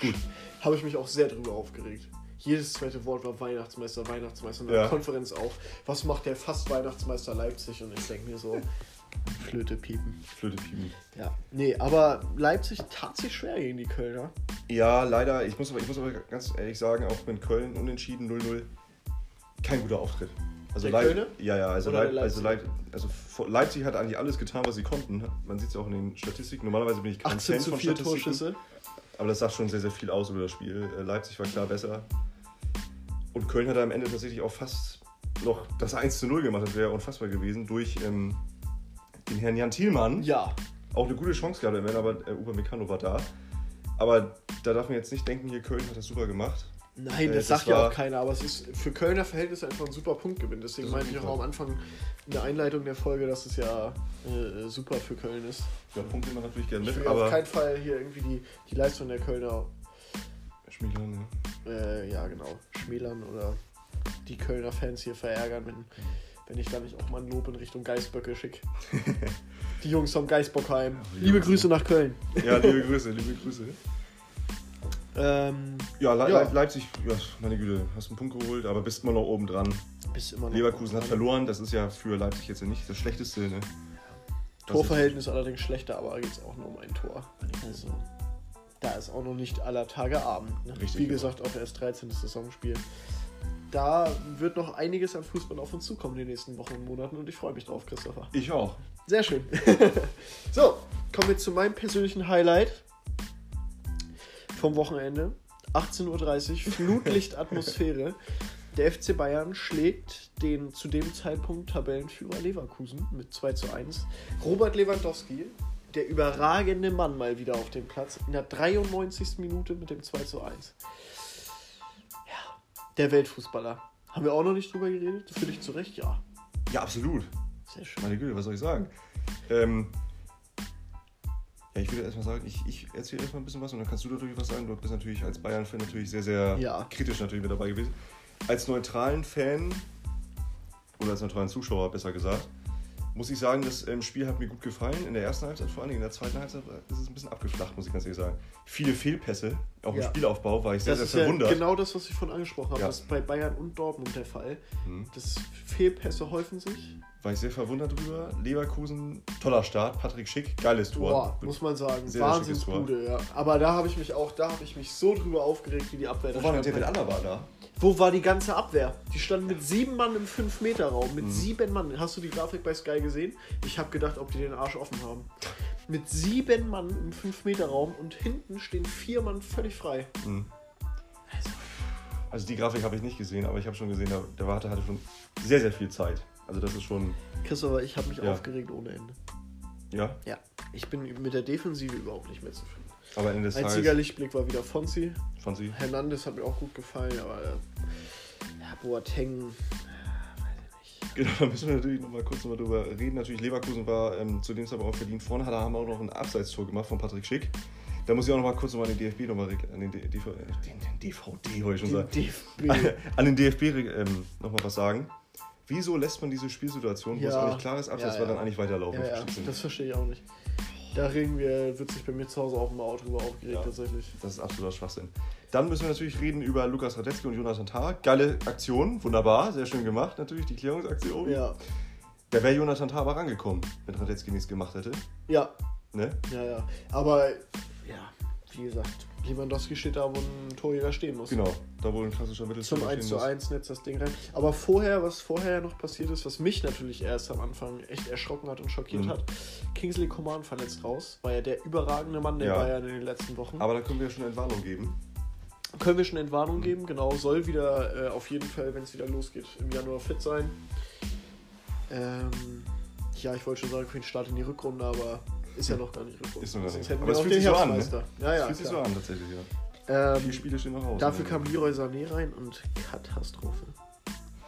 Gut. Habe ich mich auch sehr drüber aufgeregt. Jedes zweite Wort war Weihnachtsmeister, Weihnachtsmeister. In der Ja. Konferenz auch. Was macht der fast Weihnachtsmeister Leipzig? Und ich denke mir so, Flöte piepen. Flöte piepen. Ja. Nee, aber Leipzig tat sich schwer gegen die Kölner. Ja, leider, ich muss, aber, ich muss aber ganz ehrlich sagen, auch mit Köln unentschieden 0-0, kein guter Auftritt. Also Der Leip- Kölner? Ja, ja, also, Leip der also, Leip also vor- Leipzig hat eigentlich alles getan, was sie konnten. Man sieht es auch in den Statistiken. Normalerweise bin ich kein 18 Fan zu von 4 Statistiken. Torschüsse. Aber das sagt schon sehr, sehr viel aus über das Spiel. Äh, Leipzig war klar besser. Und Köln hat am Ende tatsächlich auch fast noch das 1 zu 0 gemacht. Das wäre unfassbar gewesen. Durch ähm, den Herrn Jan Thielmann. Ja. Auch eine gute Chance gehabt, Ende, aber äh, Upamecano war da. Aber da darf man jetzt nicht denken, hier Köln hat das super gemacht. Nein, Äh, das das sagt ja auch keiner, aber es ist für Kölner Verhältnisse einfach ein super Punktgewinn. Deswegen auf meinte ich auch am. Anfang in der Einleitung der Folge, dass es ja äh, super für Köln ist. Ja, Punkte immer natürlich gerne Ich mit, will auf aber. keinen Fall hier irgendwie die, die Leistung der Kölner, Schmiedler, ne? äh, ja genau, schmälern oder die Kölner Fans hier verärgern, wenn, wenn ich da nicht auch mal ein Lob in Richtung Geisböcke schicke. die Jungs vom Geisbockheim. die Liebe Jungs. Grüße nach Köln. Ja, liebe Grüße, liebe Grüße. Ähm, Ja, Le Ja. Le Leipzig, ja, meine Güte, hast einen Punkt geholt, aber bist immer noch oben dran. bist immer noch Leverkusen hat verloren, das ist ja für Leipzig jetzt ja nicht das Schlechteste. Ne? Das Torverhältnis allerdings schlechter, aber geht es auch nur um ein Tor. Also, da ist auch noch nicht aller Tage Abend. Ne? Richtig, Wie genau. gesagt, auch erst 13. Saisonspiel. Da wird noch einiges an Fußball auf uns zukommen in den nächsten Wochen und Monaten und ich freue mich drauf, Christopher. Ist, ich auch. Sehr schön. so, kommen wir zu meinem persönlichen Highlight vom Wochenende. 18.30 Uhr, Flutlichtatmosphäre. Der FC Bayern schlägt den zu dem Zeitpunkt Tabellenführer Leverkusen mit 2 zu 1. Robert Lewandowski, der überragende Mann mal wieder auf dem Platz, in der 93. Minute mit dem 2 zu 1. Der Weltfußballer. Haben wir auch noch nicht drüber geredet? Für dich zu Recht? Ja. Ja, absolut. Sehr schön. Meine Güte, was soll ich sagen? Ähm, ja, ich würde erstmal sagen, ich, ich erzähle erstmal ein bisschen was und dann kannst du natürlich was sagen. Du bist natürlich als Bayern-Fan natürlich sehr, sehr Ja. kritisch natürlich mit dabei gewesen. Als neutralen Fan oder als neutralen Zuschauer besser gesagt, muss ich sagen, das ähm, Spiel hat mir gut gefallen. In der ersten Halbzeit vor allen Dingen, in der zweiten Halbzeit ist es ein bisschen abgeflacht, muss ich ganz ehrlich sagen. Viele Fehlpässe, auch im Ja. Spielaufbau war ich sehr, Das ist sehr ja verwundert. genau das, was ich vorhin angesprochen habe. Ja. Das ist bei Bayern und Dortmund der Fall. Mhm. Das Fehlpässe häufen sich. War ich sehr verwundert drüber. Leverkusen, toller Start. Patrick Schick, geiles Tor. Boah, muss man sagen. Sehr. Wahnsinnsbude, ja. Aber da habe ich mich auch, da habe ich mich so drüber aufgeregt, wie die Abwehr Wo da war denn. David Alaba da? Wo war die ganze Abwehr? Die standen mit sieben Mann im 5-Meter-Raum. Mit Mhm. sieben Mann. Hast du die Grafik bei Sky gesehen? Ich habe gedacht, ob die den Arsch offen haben. Mit sieben Mann im 5-Meter-Raum und hinten stehen vier Mann völlig frei. Mhm. Also die Grafik habe ich nicht gesehen, aber ich habe schon gesehen, der, der Warte hatte schon sehr, sehr viel Zeit. Also das ist schon, Christopher, ich habe mich Ja. aufgeregt ohne Ende. ja, Ja, ich bin mit der Defensive überhaupt nicht mehr zufrieden. aber Ende des Einziger Lichtblick war wieder Fonzi. sie. Hernandez hat mir auch gut gefallen, aber ja, Boateng, Genau, da müssen wir natürlich noch mal kurz noch mal drüber reden. Natürlich, Leverkusen war ähm, zu dem Zeitpunkt auch verdient vorne, hat, haben auch noch ein Abseitstor gemacht von Patrick Schick. Da muss ich auch noch mal kurz noch mal an den DFB noch mal, re- an den, DV, äh, den, den DVD ich schon sagen. DFB. an den DFB ähm, noch mal was sagen. Wieso lässt man diese Spielsituation, wo es Ja. auch nicht klar ist, abseits, Ja, ja. dann eigentlich weiterlaufen? Das verstehe ich auch nicht. Da reden wir, wird sich bei mir zu Hause auch mal drüber aufgeregt, tatsächlich. Das ist absoluter Schwachsinn. Dann müssen wir natürlich reden über Lukas Radetzky und Jonathan Tah. Geile Aktion, wunderbar, sehr schön gemacht, natürlich, die Klärungsaktion. Ja, Da wäre Jonathan Tah aber rangekommen, wenn Radetzky nichts gemacht hätte. ja, Ne? ja, ja. Aber, ja, wie gesagt, Lewandowski steht da, wo ein Torjäger stehen muss. Genau, da wohl ein klassischer Mittelstürmer Zum 1 stehen zu muss. 1 netzt das Ding rein. Aber vorher, was vorher noch passiert ist, was mich natürlich erst am Anfang echt erschrocken hat und schockiert Mhm. hat, Kingsley Coman verletzt raus. War ja der überragende Mann der Ja. Bayern in den letzten Wochen. Aber da können wir ja schon Entwarnung geben. Können wir schon Entwarnung geben, genau. Soll wieder äh, auf jeden Fall, wenn es wieder losgeht, im Januar fit sein. Ähm, ja, ich wollte schon sagen, für den Start in die Rückrunde, aber ist ja noch gar nicht Rückrunde. Ist noch gar nicht. hätten Aber wir es auch fühlt den sich so an, ne? Herbstmeister. Ja, ja, Fühlt sich so an, tatsächlich, ja. Ähm, Vier Spiele stehen noch aus. dafür kam Leroy Sané rein und Katastrophe.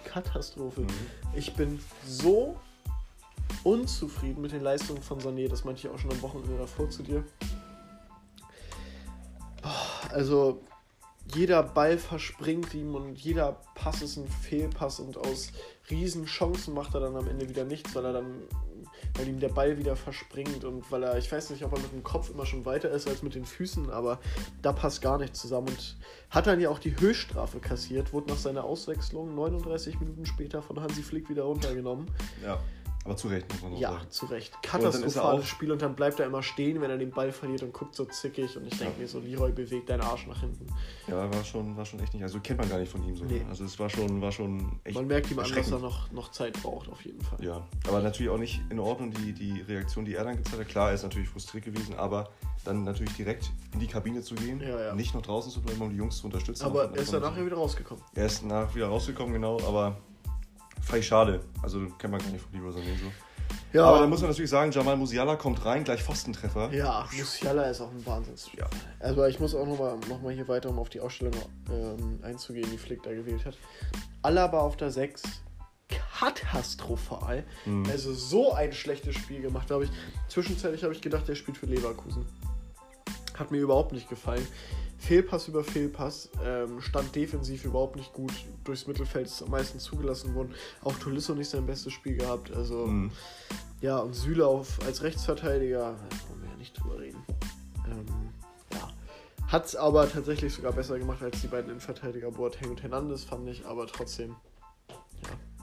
Katastrophe. Mhm. Ich bin so unzufrieden mit den Leistungen von Sané, das meinte ich auch schon am Wochenende davor zu dir. Also jeder Ball verspringt ihm und jeder Pass ist ein Fehlpass und aus riesen Chancen macht er dann am Ende wieder nichts, weil er dann, weil ihm der Ball wieder verspringt und weil er, ich weiß nicht, ob er mit dem Kopf immer schon weiter ist als mit den Füßen, aber da passt gar nichts zusammen und hat dann ja auch die Höchststrafe kassiert, wurde nach seiner Auswechslung 39 Minuten später von Hansi Flick wieder runtergenommen. Ja, aber zu Recht, muss man Ja, sagen. zu Recht. Katastrophales Spiel und dann bleibt er immer stehen, wenn er den Ball verliert und guckt so zickig und ich denke Ja. mir so, Leroy bewegt deinen Arsch nach hinten. Ja, war schon, war schon echt nicht. Also kennt man gar nicht von ihm so. Nee. ne? Also es war schon, war schon echt. Man merkt ihm an, dass er noch, noch Zeit braucht, auf jeden Fall. Ja, aber natürlich auch nicht in Ordnung, die, die Reaktion, die er dann gezeigt hat. Klar, er ist natürlich frustriert gewesen, aber dann natürlich direkt in die Kabine zu gehen, Ja, ja. nicht noch draußen zu bleiben, um die Jungs zu unterstützen. Aber er ist dann nachher wieder rausgekommen. Er ist nach wieder rausgekommen, genau, aber fand ich schade. Also kennt man gar nicht von Leroy Sané so. Ja, Aber dann muss man natürlich sagen, Jamal Musiala kommt rein, gleich Pfostentreffer. ja Musiala ist auch ein Wahnsinns. Ja. Also ich muss auch nochmal noch mal hier weiter, um auf die Ausstellung ähm, einzugehen, die Flick da gewählt hat. Alaba auf der 6, katastrophal. Mhm. Also so ein schlechtes Spiel gemacht, glaube ich. Zwischenzeitlich habe ich gedacht, der spielt für Leverkusen. Hat mir überhaupt nicht gefallen. Fehlpass über Fehlpass, ähm, stand defensiv überhaupt nicht gut. Durchs Mittelfeld ist am meisten zugelassen worden. Auch Tolisso nicht sein bestes Spiel gehabt. Also Mhm. ja, und Süle auf, als Rechtsverteidiger, da wollen wir ja nicht drüber reden. Ähm, ja. Hat es aber tatsächlich sogar besser gemacht als die beiden Innenverteidiger Boateng und Hernandez, fand ich, aber trotzdem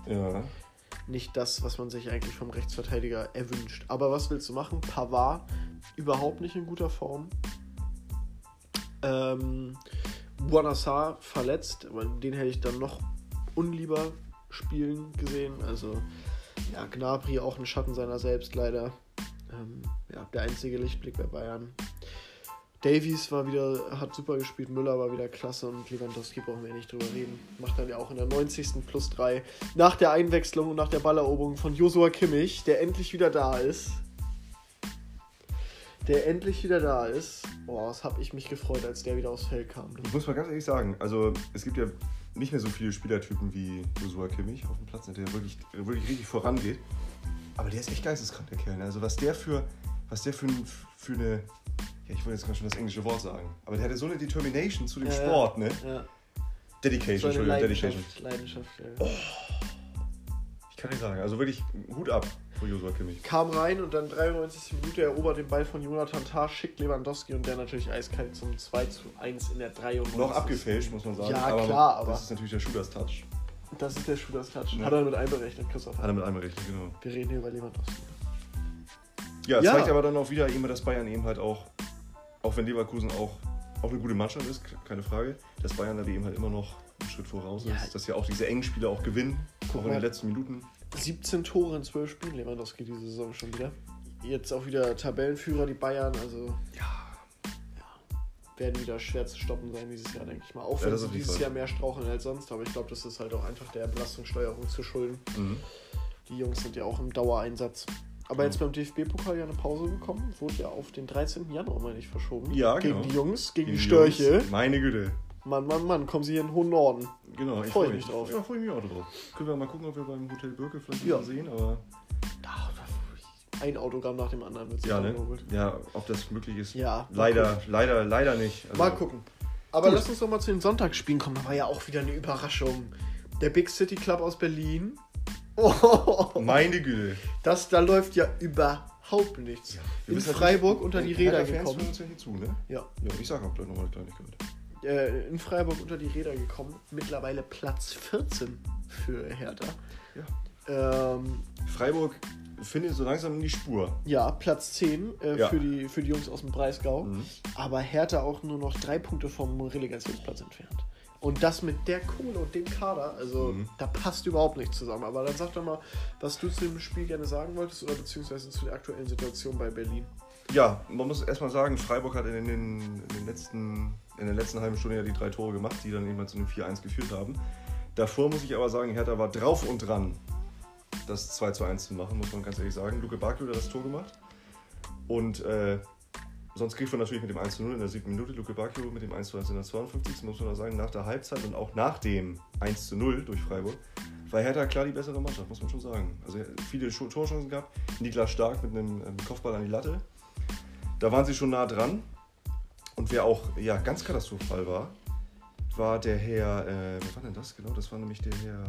Ja. nicht das, was man sich eigentlich vom Rechtsverteidiger erwünscht. Aber was willst du machen? Pavard überhaupt nicht in guter Form. Ähm, Buonassar verletzt, aber den hätte ich dann noch unlieber spielen gesehen. Also ja, Gnabry auch ein Schatten seiner selbst leider. Ähm, ja, der einzige Lichtblick bei Bayern. Davies war wieder, hat super gespielt, Müller war wieder klasse und Lewandowski brauchen wir nicht drüber reden. Macht dann ja auch in der 90. plus 3 nach der Einwechslung und nach der Balleroberung von Josua Kimmich, der endlich wieder da ist. Der endlich wieder da ist. Boah, das habe ich mich gefreut, als der wieder aufs Feld kam. Ich muss mal ganz ehrlich sagen, also es gibt ja nicht mehr so viele Spielertypen wie Josua Kimmich auf dem Platz, der wirklich, wirklich richtig vorangeht. Aber der ist echt geisteskrank, der Kerl. ne? Also was der für, was der für, für eine, ja, ich wollte jetzt gerade schon das englische Wort sagen, aber der hatte so eine Determination zu dem Ja. Sport, ne? Ja, Dedication, so Entschuldigung, Leidenschaft. Dedication. Leidenschaft ja. Ich kann nicht sagen, also wirklich Hut ab Kimmich. Kam rein und dann 93. Minute erobert den Ball von Jonathan Tah, schickt Lewandowski und der natürlich eiskalt zum 2 zu 1 in der 93. Noch abgefälscht, muss man sagen. Ja, klar, aber- Das ist natürlich der Shooters Touch. Das ist der Shooters Touch. Ja. Hat er mit einberechnet, Christoph. Hat er mit einberechnet, genau. Wir reden hier über Lewandowski. Ja, Ja. zeigt aber dann auch wieder eben, dass Bayern eben halt auch, auch wenn Leverkusen auch, auch eine gute Mannschaft ist, keine Frage, dass Bayern da eben halt immer noch einen Schritt voraus Ja. ist, dass ja auch diese engen Spiele auch gewinnen, Guck auch in den letzten Minuten. 17 Tore in 12 Spielen, Lewandowski diese Saison schon wieder. Jetzt auch wieder Tabellenführer, die Bayern, also Ja. werden wieder schwer zu stoppen sein dieses Jahr, denke ich mal. Auch Ja, wenn das sie dieses Fall. Jahr mehr straucheln als sonst, aber ich glaube, das ist halt auch einfach der Belastungssteuerung zu schulden. Mhm. Die Jungs sind ja auch im Dauereinsatz. Aber Ja. jetzt beim DFB-Pokal ja eine Pause bekommen, wurde ja auf den 13. Januar, meine ich, verschoben. Ja, gegen genau. die Jungs, gegen, die Die Störche. Jungs, Meine Güte. Mann, Mann, Mann, kommen sie hier in den hohen Norden. Genau, ich Freu freue mich mich drauf. Ja, freue ich mich auch drauf. Können wir mal gucken, ob wir beim Hotel Birke vielleicht Ja. sehen, aber Da, ein Autogramm nach dem anderen wird ja, ne? Ja, ob das möglich ist. Ja, Leider, gucken. leider, leider nicht. Also, Mal gucken. Aber Gut. lass uns doch mal zu den Sonntagsspielen kommen. Da war ja auch wieder eine Überraschung. Der Big City Club aus Berlin. Oh, Meine Güte. das, da läuft ja überhaupt nichts. Wir In müssen Freiburg unter die Räder gekommen. hören uns ja hier zu, ne? Ja. Ja, ich sage auch gleich nochmal eine Kleinigkeit. Äh, in Freiburg unter die Räder gekommen. Mittlerweile Platz 14 für Hertha. Ja. Ähm, Freiburg findet so langsam in die Spur. ja, Platz 10 äh, Ja. für, die, für die Jungs aus dem Breisgau. Mhm. Aber Hertha auch nur noch drei Punkte vom Relegationsplatz entfernt. Und das mit der Kohle und dem Kader, also Mhm. da passt überhaupt nichts zusammen. Aber dann sag doch mal, was du zu dem Spiel gerne sagen wolltest oder beziehungsweise zu der aktuellen Situation bei Berlin. Ja, man muss erstmal sagen, Freiburg hat in den, in, den letzten, in der letzten halben Stunde ja die drei Tore gemacht, die dann eben zu dem 4-1 geführt haben. Davor muss ich aber sagen, Hertha war drauf und dran, das 2 zu 1 zu machen, muss man ganz ehrlich sagen. Luke Bakio hat das Tor gemacht. Und äh, sonst kriegt man natürlich mit dem 1 zu 0 in der siebten Minute, Luke Bakio mit dem 1 zu 1 in der 52. muss man auch sagen, nach der Halbzeit und auch nach dem 1 zu 0 durch Freiburg, war Hertha klar die bessere Mannschaft, muss man schon sagen. Also viele Torchancen gehabt. Niklas Stark mit einem ähm, Kopfball an die Latte. Da waren sie schon nah dran. Und wer auch ja, ganz katastrophal war, war der Herr, äh, wer war denn das genau? Das war nämlich der Herr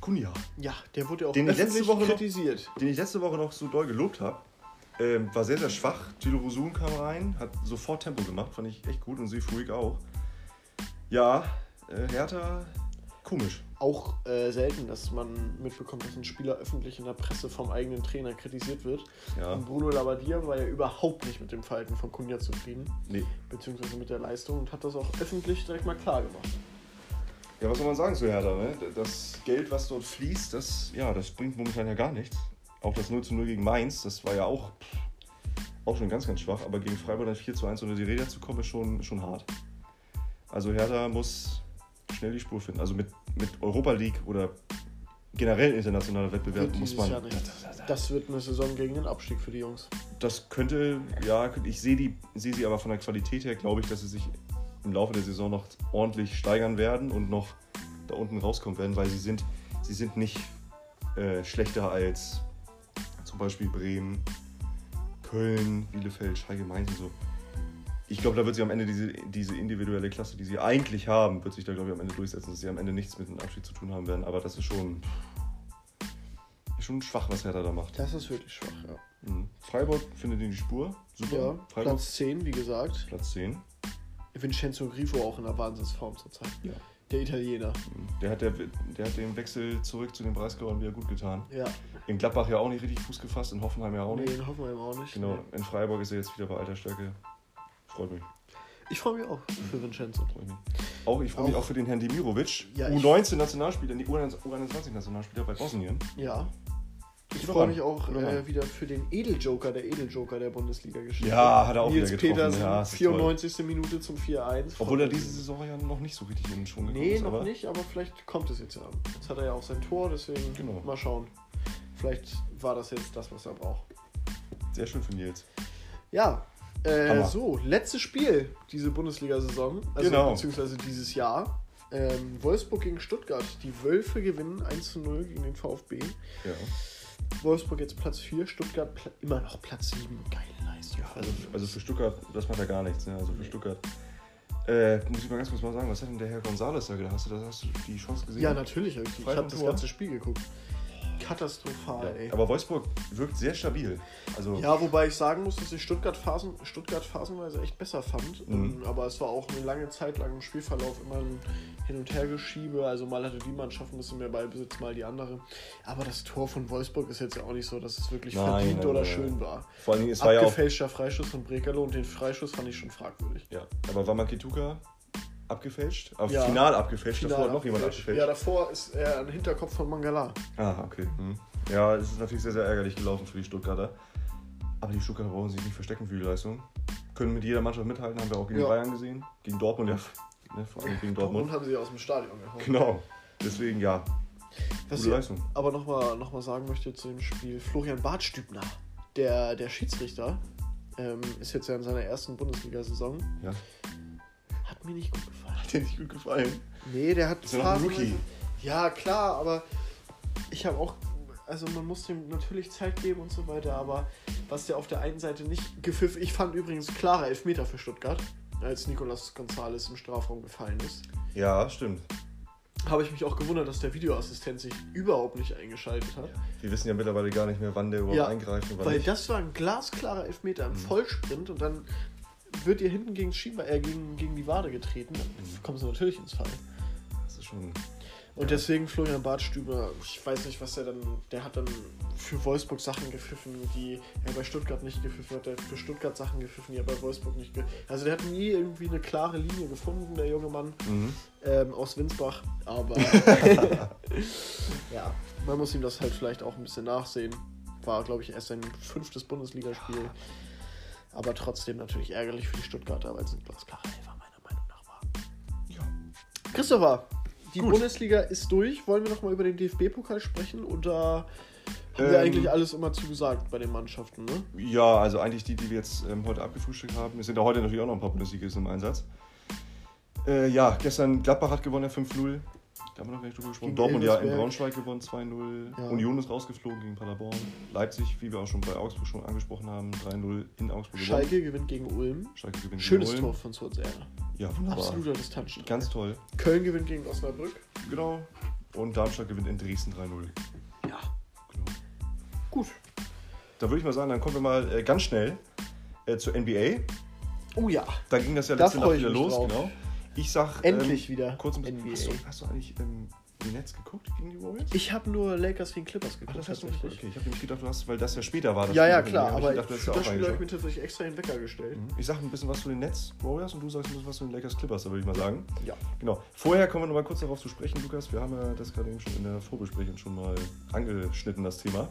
Kunja, Ja, der wurde auch Den ich letzte Woche noch- kritisiert. den ich letzte Woche noch so doll gelobt habe. Ähm, war sehr, sehr schwach. Tilo Rosun kam rein, hat sofort Tempo gemacht, fand ich echt gut und Seefuig auch. Ja, äh, Hertha, komisch. Auch äh, selten, dass man mitbekommt, dass ein Spieler öffentlich in der Presse vom eigenen Trainer kritisiert wird. Ja, Und Bruno Labbadia war ja überhaupt nicht mit dem Verhalten von Kunja zufrieden, nee. beziehungsweise mit der Leistung und hat das auch öffentlich direkt mal klar gemacht. Ja, was soll man sagen zu Hertha? Ne? Das Geld, was dort fließt, das, ja, das bringt momentan ja gar nichts. Auch das 0 zu 0 gegen Mainz, das war ja auch, auch schon ganz, ganz schwach. Aber gegen Freiburg dann 4 zu 1 unter die Räder zu kommen, ist schon, schon hart. Also Hertha muss schnell die Spur finden. Also mit, mit Europa League oder generell internationaler Wettbewerb muss man. Das wird eine Saison gegen den Abstieg für die Jungs. Das könnte, ja, ich sehe die, sehe sie aber von der Qualität her, glaube ich, dass sie sich im Laufe der Saison noch ordentlich steigern werden und noch da unten rauskommen werden, weil sie sind, sie sind nicht äh, schlechter als zum Beispiel Bremen, Köln, Bielefeld, Schalke, Mainz und so. Ich glaube, da wird sie am Ende diese, diese individuelle Klasse, die sie eigentlich haben, wird sich da, glaube ich, am Ende durchsetzen, dass sie am Ende nichts mit dem Abschied zu tun haben werden. Aber das ist schon, ist schon schwach, was Hertha da macht. Das ist wirklich schwach, ja. Mhm. Freiburg findet in die Spur. Super. Ja, Freiburg Platz 10, wie gesagt. Platz 10. Vincenzo Grifo auch in der Wahnsinnsform zurzeit. Ja. Der Italiener. Der hat, der, der hat den Wechsel zurück zu den Breisgauern wieder gut getan. Ja. In Gladbach ja auch nicht richtig Fuß gefasst, in Hoffenheim ja auch Nee, nicht. in Hoffenheim auch nicht. Genau, Nee. in Freiburg ist er jetzt wieder bei alter Stärke. Freut mich. Ich freue mich auch für Vincenzo. Freut mich. Auch, ich freue mich Auch- für den Herrn Demirovic, Ja, ich- U19-Nationalspieler, nee, U21-Nationalspieler bei Bosnien. Ja. Ich freue mich auch äh, wieder für den Edeljoker, der Edeljoker der Bundesliga-Geschichte. Ja, hat er auch Nils wieder getroffen. Petersen, Ja, das ist 94. Minute zum 4-1. Obwohl er diese Saison ja noch nicht so richtig in den Schwung gekommen Nee, ist. noch aber nicht, aber vielleicht kommt es jetzt ja. Jetzt hat er ja auch sein Tor, deswegen Genau. mal schauen. Vielleicht war das jetzt das, was er braucht. Sehr schön für Nils. Ja, äh, so, letztes Spiel diese Bundesliga-Saison, also Genau. beziehungsweise dieses Jahr. Ähm, Wolfsburg gegen Stuttgart. Die Wölfe gewinnen 1 zu 0 gegen den VfB. Ja. Wolfsburg jetzt Platz 4, Stuttgart pla immer noch Platz 7. Geile Leistung. Also, also für Stuttgart, das macht ja gar nichts. Ne? Also für Stuttgart. Äh, muss ich mal ganz kurz mal sagen, was hat denn der Herr González da gedacht? Hast du, das, hast du die Chance gesehen? ja, natürlich. Ich, ich habe das ganze Spiel geguckt. Katastrophal, ey. Ja. Aber Wolfsburg wirkt sehr stabil. Also Ja, wobei ich sagen muss, dass ich Stuttgart, Phasen, Stuttgart phasenweise echt besser fand. Mhm. Ähm, Aber es war auch eine lange Zeit lang im Spielverlauf immer ein Hin- und Hergeschiebe. Also mal hatte die Mannschaft ein bisschen mehr Ballbesitz, mal die andere. Aber das Tor von Wolfsburg ist jetzt ja auch nicht so, dass es wirklich Nein, verdient nein, oder nein, schön war. vor allen Dingen, es war ja auch. Abgefälschter Freistoß von Brekalo und den Freistoß fand ich schon fragwürdig. Ja, aber war Makituka abgefälscht? Aber Ja. final abgefälscht, Final davor hat noch jemand abgefälscht. Ja, davor ist er ein Hinterkopf von Mangala. Ah, okay. Hm. Ja, es ist natürlich sehr, sehr ärgerlich gelaufen für die Stuttgarter. Aber die Stuttgarter brauchen sich nicht verstecken für die Leistung. Können mit jeder Mannschaft mithalten, haben wir auch gegen Ja. Bayern gesehen. Gegen Dortmund, ja. Ne, vor allem gegen Dortmund. Und haben sie aus dem Stadion gehauen. Genau. Deswegen, ja, Was gute Leistung. aber nochmal noch mal sagen möchte zu dem Spiel, Florian Bartstübner, der, der Schiedsrichter, ähm, ist jetzt ja in seiner ersten Bundesliga-Saison, Ja. Hat mir nicht gut gefallen. Hat dir nicht gut gefallen? Nee, der hat ja ein phasenweise- Rookie. Ja, klar, aber ich habe auch, also man muss dem natürlich Zeit geben und so weiter, aber was der auf der einen Seite nicht gepfiffen, ich fand übrigens klarer Elfmeter für Stuttgart, als Nicolas González im Strafraum gefallen ist. Ja, stimmt. Habe ich mich auch gewundert, dass der Videoassistent sich überhaupt nicht eingeschaltet hat. Wir wissen ja mittlerweile gar nicht mehr, wann der überhaupt Ja, eingreift und wann Weil nicht. das war ein glasklarer Elfmeter im Mhm. Vollsprint und dann wird ihr hinten gegen, Schieber, äh, gegen, gegen die Wade getreten. Dann Mhm. kommen sie natürlich ins Fall. Das ist schon. Und deswegen Florian Bartstüber, ich weiß nicht, was er dann, der hat dann für Wolfsburg Sachen gepfiffen, die er bei Stuttgart nicht gepfiffen hat. Der hat für Stuttgart Sachen gepfiffen, die er bei Wolfsburg nicht gepfiffen hat. Also der hat nie irgendwie eine klare Linie gefunden, der junge Mann Mhm. ähm, aus Winsbach. Aber ja, man muss ihm das halt vielleicht auch ein bisschen nachsehen. War, glaube ich, erst sein fünftes Bundesligaspiel. Aber trotzdem natürlich ärgerlich für die Stuttgarter, weil es ein glasklarer Elfer meiner Meinung nach war. Ja. Christopher, die Gut. Bundesliga ist durch. Wollen wir nochmal über den DFB-Pokal sprechen? Oder haben wir Ähm, eigentlich alles immer zugesagt bei den Mannschaften, ne? Ja, also eigentlich die, die wir jetzt ähm, heute abgefrühstückt haben. Es sind ja heute natürlich auch noch ein paar Bundesligisten im Einsatz. Äh, ja, gestern Gladbach hat gewonnen, ja 5-0. Da haben wir noch gar nicht drüber gesprochen. Dortmund ja in. Braunschweig gewonnen, 2-0. Ja. Union ist rausgeflogen gegen Paderborn. Leipzig, wie wir auch schon bei Augsburg schon angesprochen haben, 3-0 in Augsburg gewonnen. Schalke gewinnt gegen Ulm. Schalke gewinnt Schönes gegen Ulm. Tor von Surzera. Ja, wunderbar. Absoluter Distanzschlag. Ganz toll. Köln gewinnt gegen Osnabrück. Genau. Und Darmstadt gewinnt in Dresden 3-0. Ja, Genau. gut. Da würde ich mal sagen, dann kommen wir mal äh, ganz schnell äh, zur NBA. Oh ja, Da ging das ja Da letzte freu Nacht wieder los, drauf. genau. Ich sag. endlich wieder Ähm, kurz ein bisschen. NBA. Hast du, hast du eigentlich ähm, die Netz geguckt gegen die Warriors? Ich habe nur Lakers gegen Clippers Ach, geguckt, das hast du nicht. Okay, ich habe nämlich gedacht, du hast, weil das ja später war. Das Ja, ja, klar, ich aber hättest ja das auch Spiel habe ich mir tatsächlich extra den Wecker gestellt. Mhm. Ich sag ein bisschen was zu den Nets Warriors und du sagst ein bisschen was zu den Lakers Clippers, da würde ich mal sagen. Ja. Genau. Vorher kommen wir noch mal kurz darauf zu sprechen, Lukas. Wir haben ja das gerade eben schon in der Vorbesprechung schon mal angeschnitten, das Thema.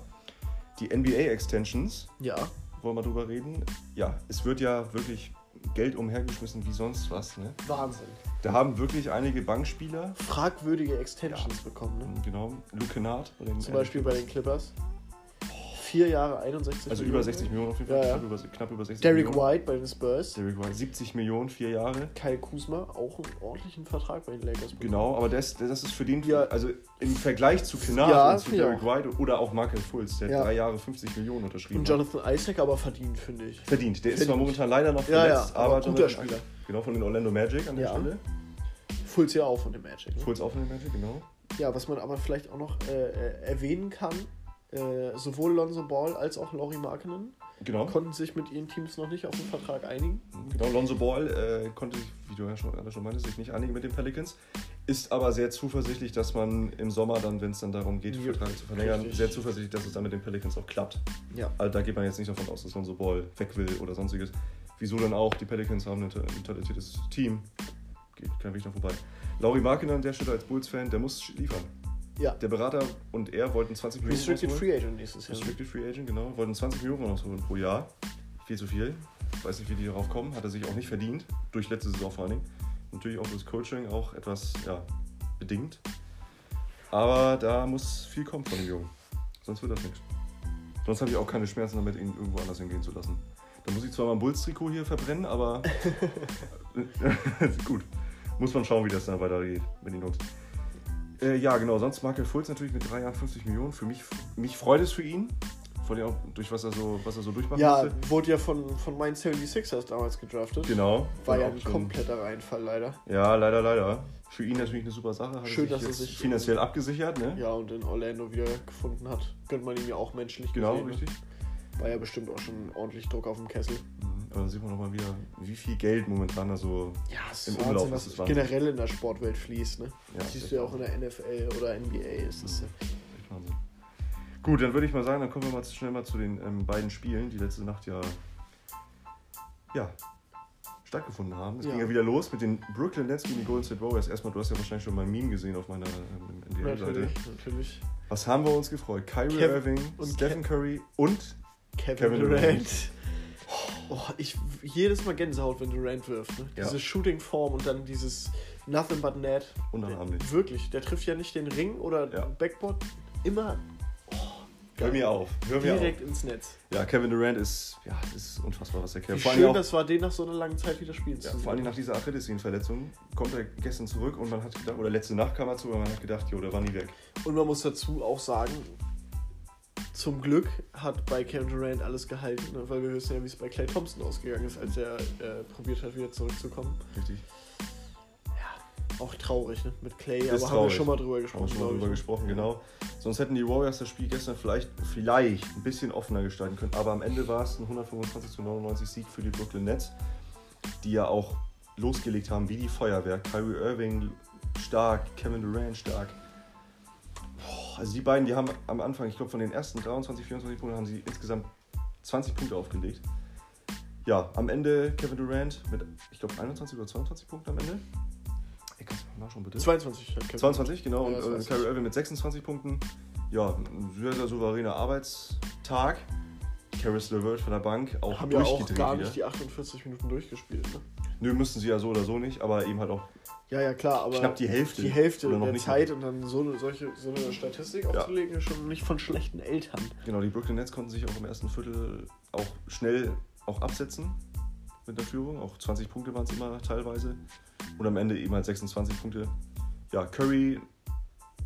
Die NBA-Extensions, Ja, wollen wir mal drüber reden. Ja, es wird ja wirklich Geld umhergeschmissen wie sonst was. Ne? Wahnsinn. Da haben wirklich einige Bankspieler, Fragwürdige Extensions bekommen, ne? genau, Luke Kennard bei den Zum Beispiel bei den Clippers. Vier Jahre 61 Also Millionen. über 60 Millionen auf jeden Fall. Ja, ja. Knapp, über, knapp über 60 Derek Millionen. White bei den Spurs. Derek White, 70 Millionen, vier Jahre. Kyle Kuzma, auch einen ordentlichen Vertrag bei den Lakers. bekommen. Genau, aber das, das ist für den, Ja. also im Vergleich zu Kennard Ja, und zu Derek White oder auch Markel Fultz, der Ja. drei Jahre 50 Millionen unterschrieben Und hat. Jonathan Isaac aber verdient, finde ich. Verdient. Der ist Verdient. zwar momentan leider noch verletzt, ja, aber guter Spieler. Isaac, Genau, von den Orlando Magic an der. Stelle. Fultz ja auch von dem Magic. Ne? Fultz auch von den Magic, genau. Ja, was man aber vielleicht auch noch äh, äh, erwähnen kann, äh, sowohl Lonzo Ball als auch Laurie Markkinen Genau. konnten sich mit ihren Teams noch nicht auf den Vertrag einigen. Genau, Lonzo Ball äh, konnte sich, wie du ja schon, gerade schon meintest, sich nicht einigen mit den Pelicans. Ist aber sehr zuversichtlich, dass man im Sommer dann, wenn es dann darum geht, den Ja, Vertrag zu verlängern, richtig. sehr zuversichtlich, dass es dann mit den Pelicans auch klappt. Ja. Also da geht man jetzt nicht davon aus, dass Lonzo Ball weg will oder sonstiges. Wieso dann auch? Die Pelicans haben ein, ta- ein talentiertes Team. Geht kein Weg dran vorbei. Laurie Markin an der Stelle als Bulls-Fan, der muss liefern. Ja. Der Berater und er wollten 20 Millionen Restricted. Free Agent nächstes Jahr. Restricted Free Agent, genau. Wollten 20 Millionen rausholen pro Jahr. Viel zu viel. Weiß nicht, wie die darauf kommen. Hat er sich auch nicht verdient. Durch letzte Saison vor allen Dingen. Natürlich auch das Coaching auch etwas ja, bedingt. Aber da muss viel kommen von dem Jungen. Sonst wird das nichts. Sonst habe ich auch keine Schmerzen damit, ihn irgendwo anders hingehen zu lassen. Da muss ich zwar mal ein Bulls-Trikot hier verbrennen, aber gut. Muss man schauen, wie das dann weitergeht mit den Jungs. Äh, ja, genau. Sonst Michael Fultz natürlich mit drei Jahren 50 Millionen. Für mich, mich freut es für ihn. Vor allem auch durch was er so, was er so durchmachen Ja, musste. wurde ja von, von meinen 76ers damals gedraftet. Genau. War ja auch ein schon- kompletter Reinfall leider. Ja, leider, leider. Für ihn natürlich eine super Sache. Hat Schön, er dass er sich- finanziell abgesichert, ne? Ja, und in Orlando wieder gefunden hat. Gönnt man ihm ja auch menschlich Genau, gesehen. ne? War ja bestimmt auch schon ordentlich Druck auf dem Kessel. Mhm. Aber da sieht man nochmal wieder, wie viel Geld momentan da so. Ja, Im ist Umlauf Wahnsinn, ist was Wahnsinn. generell in der Sportwelt fließt. Ne? Ja, das siehst du ja auch in der NFL oder NBA. Ist das ja. Echt Wahnsinn. Gut, dann würde ich mal sagen, dann kommen wir mal schnell mal zu den ähm, beiden Spielen, die letzte Nacht ja, ja stattgefunden haben. Es Ja. ging ja wieder los mit den Brooklyn Nets gegen die Golden State Warriors. Erstmal, du hast ja wahrscheinlich schon mein Meme gesehen auf meiner ähm, NBA-Seite. Natürlich, natürlich. Was haben wir uns gefreut? Kyrie Kev- Irving, und Stephen Curry und Kevin, Kevin Durant. Durant. Oh, ich jedes Mal Gänsehaut, wenn Durant wirft. Ne? Ja. Diese Shooting-Form und dann dieses Nothing but net. unnachahmlich. Wirklich, der trifft ja nicht den Ring oder Ja. Backboard. Immer Hör mir auf, hör mir direkt auf. ins Netz. Ja, Kevin Durant ist, ja, ist unfassbar, was. Wie Vor schön allem, auch, das war, den nach so einer langen Zeit wieder spielen ja, zu vor allem nach dieser Achillessehnenverletzung kommt er gestern zurück und man hat gedacht, oder letzte Nacht kam er zu, und man hat gedacht, jo, der war nie weg. Und man muss dazu auch sagen, zum Glück hat bei Kevin Durant alles gehalten, ne? weil wir wissen ja, wie es bei Clay Thompson ausgegangen ist, als er äh, probiert hat, wieder zurückzukommen. Richtig. Auch traurig, ne? Mit Clay, Ist aber haben wir traurig. schon mal drüber Haben wir gesprochen. schon mal drüber ich. gesprochen, genau. Sonst hätten die Warriors das Spiel gestern vielleicht, vielleicht ein bisschen offener gestalten können, aber am Ende war es ein 125 zu 99 Sieg für die Brooklyn Nets, die ja auch losgelegt haben wie die Feuerwehr. Kyrie Irving stark, Kevin Durant stark. Boah, Also die beiden, die haben am Anfang, ich glaube von den ersten 23, 24 Punkten haben sie insgesamt 20 Punkte aufgelegt. Ja, am Ende Kevin Durant mit, ich glaube 21 oder 22 Punkten am Ende. Ey, kannst du mal nachschauen bitte? 22. hat Kevin. 22, genau. Ja, und äh, Kyrie. Irving mit 26 Punkten. Ja, ein sehr, sehr souveräner Arbeitstag. Caris LeVert von der Bank auch Haben ja auch durchgedreht gar wieder. nicht die 48 Minuten durchgespielt. Ne? Nö, müssten sie ja so oder so nicht, aber eben halt auch Ja, ja, klar, aber knapp die Hälfte. die Hälfte oder noch der nicht Zeit und dann so eine, solche, so eine Statistik Ja. aufzulegen, ist schon nicht von schlechten Eltern. Genau, die Brooklyn Nets konnten sich auch im ersten Viertel auch schnell auch absetzen mit der Führung. Auch 20 Punkte waren es immer teilweise. Und am Ende eben halt 26 Punkte. Ja, Curry,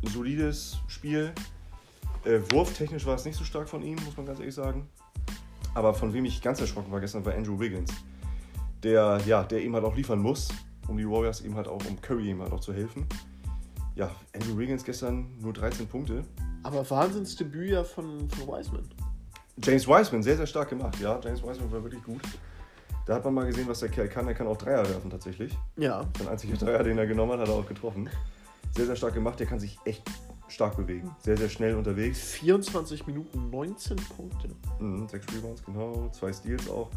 ein solides Spiel. Äh, wurftechnisch war es nicht so stark von ihm, muss man ganz ehrlich sagen. Aber von wem ich ganz erschrocken war gestern, war Andrew Wiggins. Der, ja, der eben halt auch liefern muss, um die Warriors eben halt auch, um Curry eben halt auch zu helfen. Ja, Andrew Wiggins gestern nur 13 Punkte. Aber Wahnsinnsdebüt ja von, von Wiseman. James Wiseman, sehr, sehr stark gemacht. Ja, James Wiseman war wirklich gut. Da hat man mal gesehen, was der Kerl kann. Er kann auch Dreier werfen tatsächlich. Ja, Sein einziger Dreier, den er genommen hat, hat er auch getroffen. Sehr, sehr stark gemacht. Der kann sich echt stark bewegen. Sehr, sehr schnell unterwegs. 24 Minuten, 19 Punkte. Mhm, sechs Rebounds, genau. Zwei Steals auch.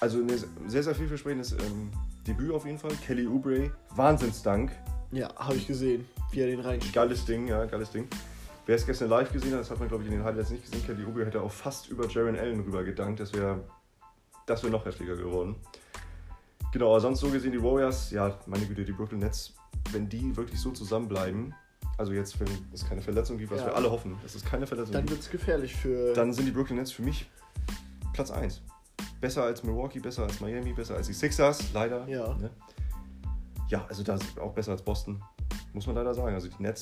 Also ein sehr, sehr vielversprechendes ähm, Debüt auf jeden Fall. Kelly Oubre, Wahnsinnsdank. Ja, habe ich gesehen, wie er den reinschiebt. Geiles Ding, ja, geiles Ding. Wer es gestern live gesehen hat, das hat man, glaube ich, in den Highlights nicht gesehen. Kelly Oubre hätte auch fast über Jaron Allen rüber gedankt. Das wäre das wär noch heftiger geworden. Genau, aber sonst so gesehen, die Warriors, ja, meine Güte, die Brooklyn Nets, wenn die wirklich so zusammenbleiben, also jetzt, wenn es keine Verletzung gibt, was Ja. wir alle hoffen, dass es keine Verletzung Dann gibt, wird es gefährlich für. dann sind die Brooklyn Nets für mich Platz 1. Besser als Milwaukee, besser als Miami, besser als die Sixers, leider. Ja. Ne? Ja, also da ist auch besser als Boston, muss man leider sagen. Also die Nets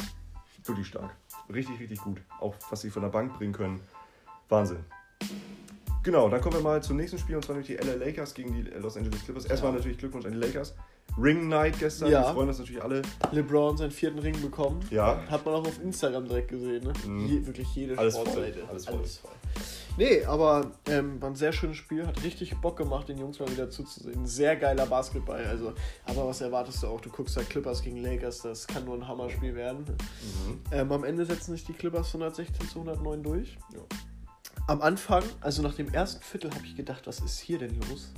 wirklich stark. Richtig, richtig gut. Auch was sie von der Bank bringen können. Wahnsinn. Genau, dann kommen wir mal zum nächsten Spiel und zwar nämlich die LA Lakers gegen die Los Angeles Clippers. Erstmal Ja. natürlich Glückwunsch an die Lakers. Ring Night gestern, Ja. wir freuen uns natürlich alle. LeBron seinen vierten Ring bekommen. Ja. Hat man auch auf Instagram direkt gesehen, ne? Mhm. Je, wirklich jede Alles voll, Sportseite. alles voll. voll. Nee, aber ähm, war ein sehr schönes Spiel. Hat richtig Bock gemacht, den Jungs mal wieder zuzusehen. Sehr geiler Basketball. Also, aber was erwartest du auch? Du guckst da Clippers gegen Lakers, das kann nur ein Hammerspiel werden. Mhm. Ähm, am Ende setzen sich die Clippers 116 zu 109 durch. Ja. Am Anfang, also nach dem ersten Viertel, habe ich gedacht, was ist hier denn los?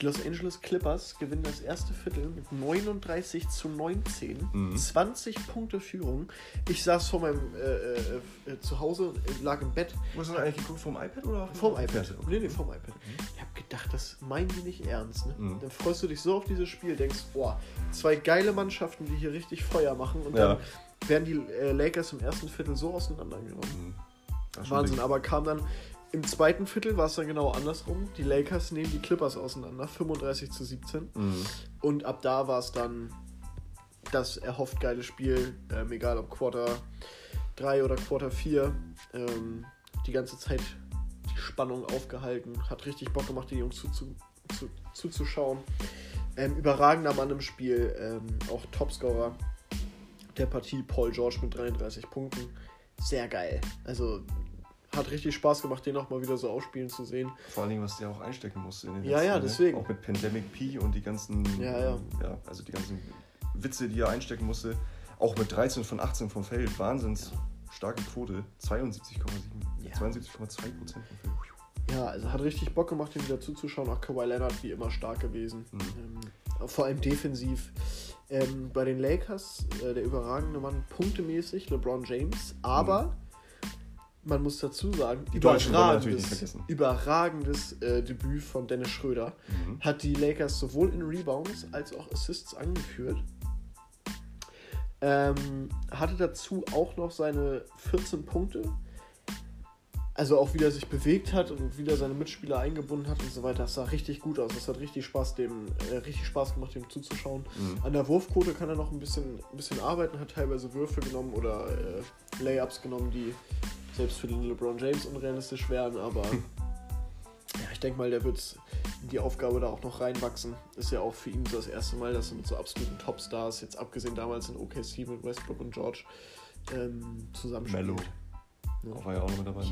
Die Los Angeles Clippers gewinnen das erste Viertel mit 39 zu 19. Mhm. 20 Punkte Führung. Ich saß vor meinem äh, äh, äh, zu Hause, äh, lag im Bett. Hast du eigentlich geguckt? Vom iPad oder? Vom iPad. Fernseher? Nee, nee, vom iPad. Ich habe gedacht, das meinen die nicht ernst. Ne? Mhm. Dann freust du dich so auf dieses Spiel, denkst, boah, zwei geile Mannschaften, die hier richtig Feuer machen. Und Ja. dann werden die äh, Lakers im ersten Viertel so auseinandergenommen. Mhm. Wahnsinn, aber kam dann im zweiten Viertel war es dann genau andersrum. Die Lakers nehmen die Clippers auseinander, 35 zu 17. Mhm. Und ab da war es dann das erhofft geile Spiel, ähm, egal ob Quarter 3 oder Quarter 4. Ähm, die ganze Zeit die Spannung aufgehalten, hat richtig Bock gemacht, die Jungs zuzu, zu, zuzuschauen. Ähm, überragender Mann im Spiel, ähm, auch Topscorer der Partie, Paul George mit 33 Punkten. Sehr geil. Also hat richtig Spaß gemacht, den auch mal wieder so ausspielen zu sehen. Vor allen Dingen, was der auch einstecken musste in den Ja, ja, ne? deswegen. Auch mit Pandemic P und die ganzen, Ja, ja. ja, also die ganzen Witze, die er einstecken musste. Auch mit 13 von 18 vom Feld. Wahnsinns starke Quote. 72,7, Ja. 72,2 Prozent vom Feld. Ja, also hat richtig Bock gemacht, ihm wieder zuzuschauen. Auch Kawhi Leonard wie immer stark gewesen. Mhm. Ähm, vor allem defensiv. Ähm, bei den Lakers äh, der überragende Mann punktemäßig, LeBron James. Aber man muss dazu sagen, Die überragendes, überragendes äh, Debüt von Dennis Schröder. Mhm. Hat die Lakers sowohl in Rebounds als auch Assists angeführt. Ähm, hatte dazu auch noch seine 14 Punkte. Also auch wieder sich bewegt hat und wieder seine Mitspieler eingebunden hat und so weiter. Das sah richtig gut aus. Das hat richtig Spaß, dem, äh, richtig Spaß gemacht, dem zuzuschauen. Mhm. An der Wurfquote kann er noch ein bisschen, ein bisschen arbeiten, hat teilweise Würfe genommen oder äh, Layups genommen, die selbst für den LeBron James unrealistisch wären, aber ja, ich denke mal, der wird in die Aufgabe da auch noch reinwachsen. Ist ja auch für ihn so das erste Mal, dass er mit so absoluten Topstars, jetzt abgesehen damals in OKC mit Westbrook und George, ähm, zusammenspielt. Mello. Ja. Auch war ja auch noch mit dabei, noch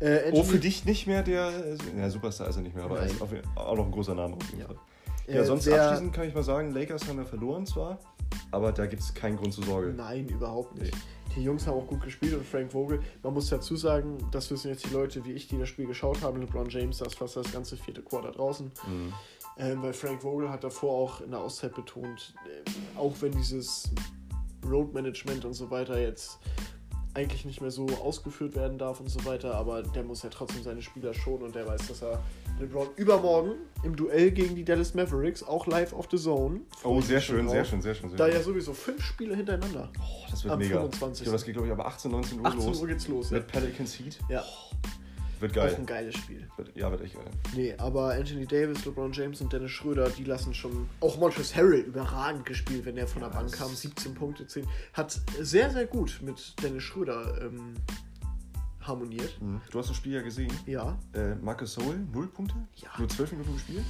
Äh, Oh, für dich nicht mehr der, äh, ja, Superstar ist er nicht mehr, aber er ist auf, auch noch ein großer Name auf jeden Ja. Fall. äh, Ja, sonst sehr- abschließend kann ich mal sagen, Lakers haben ja verloren zwar, aber da gibt es keinen Grund zur Sorge. Nein, überhaupt nicht. Die Jungs haben auch gut gespielt und Frank Vogel, man muss dazu sagen, das wissen jetzt die Leute, wie ich, die das Spiel geschaut haben. LeBron James saß fast das ganze vierte Quarter draußen. Mhm. Ähm, weil Frank Vogel hat davor auch in der Auszeit betont, äh, auch wenn dieses Road Management und so weiter jetzt eigentlich nicht mehr so ausgeführt werden darf und so weiter, aber der muss ja trotzdem seine Spieler schonen und der weiß, dass er LeBron übermorgen im Duell gegen die Dallas Mavericks, auch live auf The Zone. Oh, sehr schön, sehr schön, sehr schön. Sehr Da schön. ja sowieso fünf Spiele hintereinander. Oh, das wird am mega. 25.. Ich glaube, das geht, glaube ich, aber 18, 19 Uhr 18 los. Uhr geht's los. Ja, Mit Pelicans Heat. ja. Wird auch geil. ein geiles Spiel. Wird, ja, wird echt geil. Nee, aber Anthony Davis, LeBron James und Dennis Schröder, die lassen schon. Auch Montrezl Harrell überragend gespielt, wenn er von der Ja, Bank kam. 17 Punkte, 10. Hat sehr, sehr gut mit Dennis Schröder ähm, harmoniert. Mhm. Du hast das Spiel ja gesehen. Ja. Äh, Marcus Soul, 0 Punkte. Ja. Nur 12 Minuten gespielt.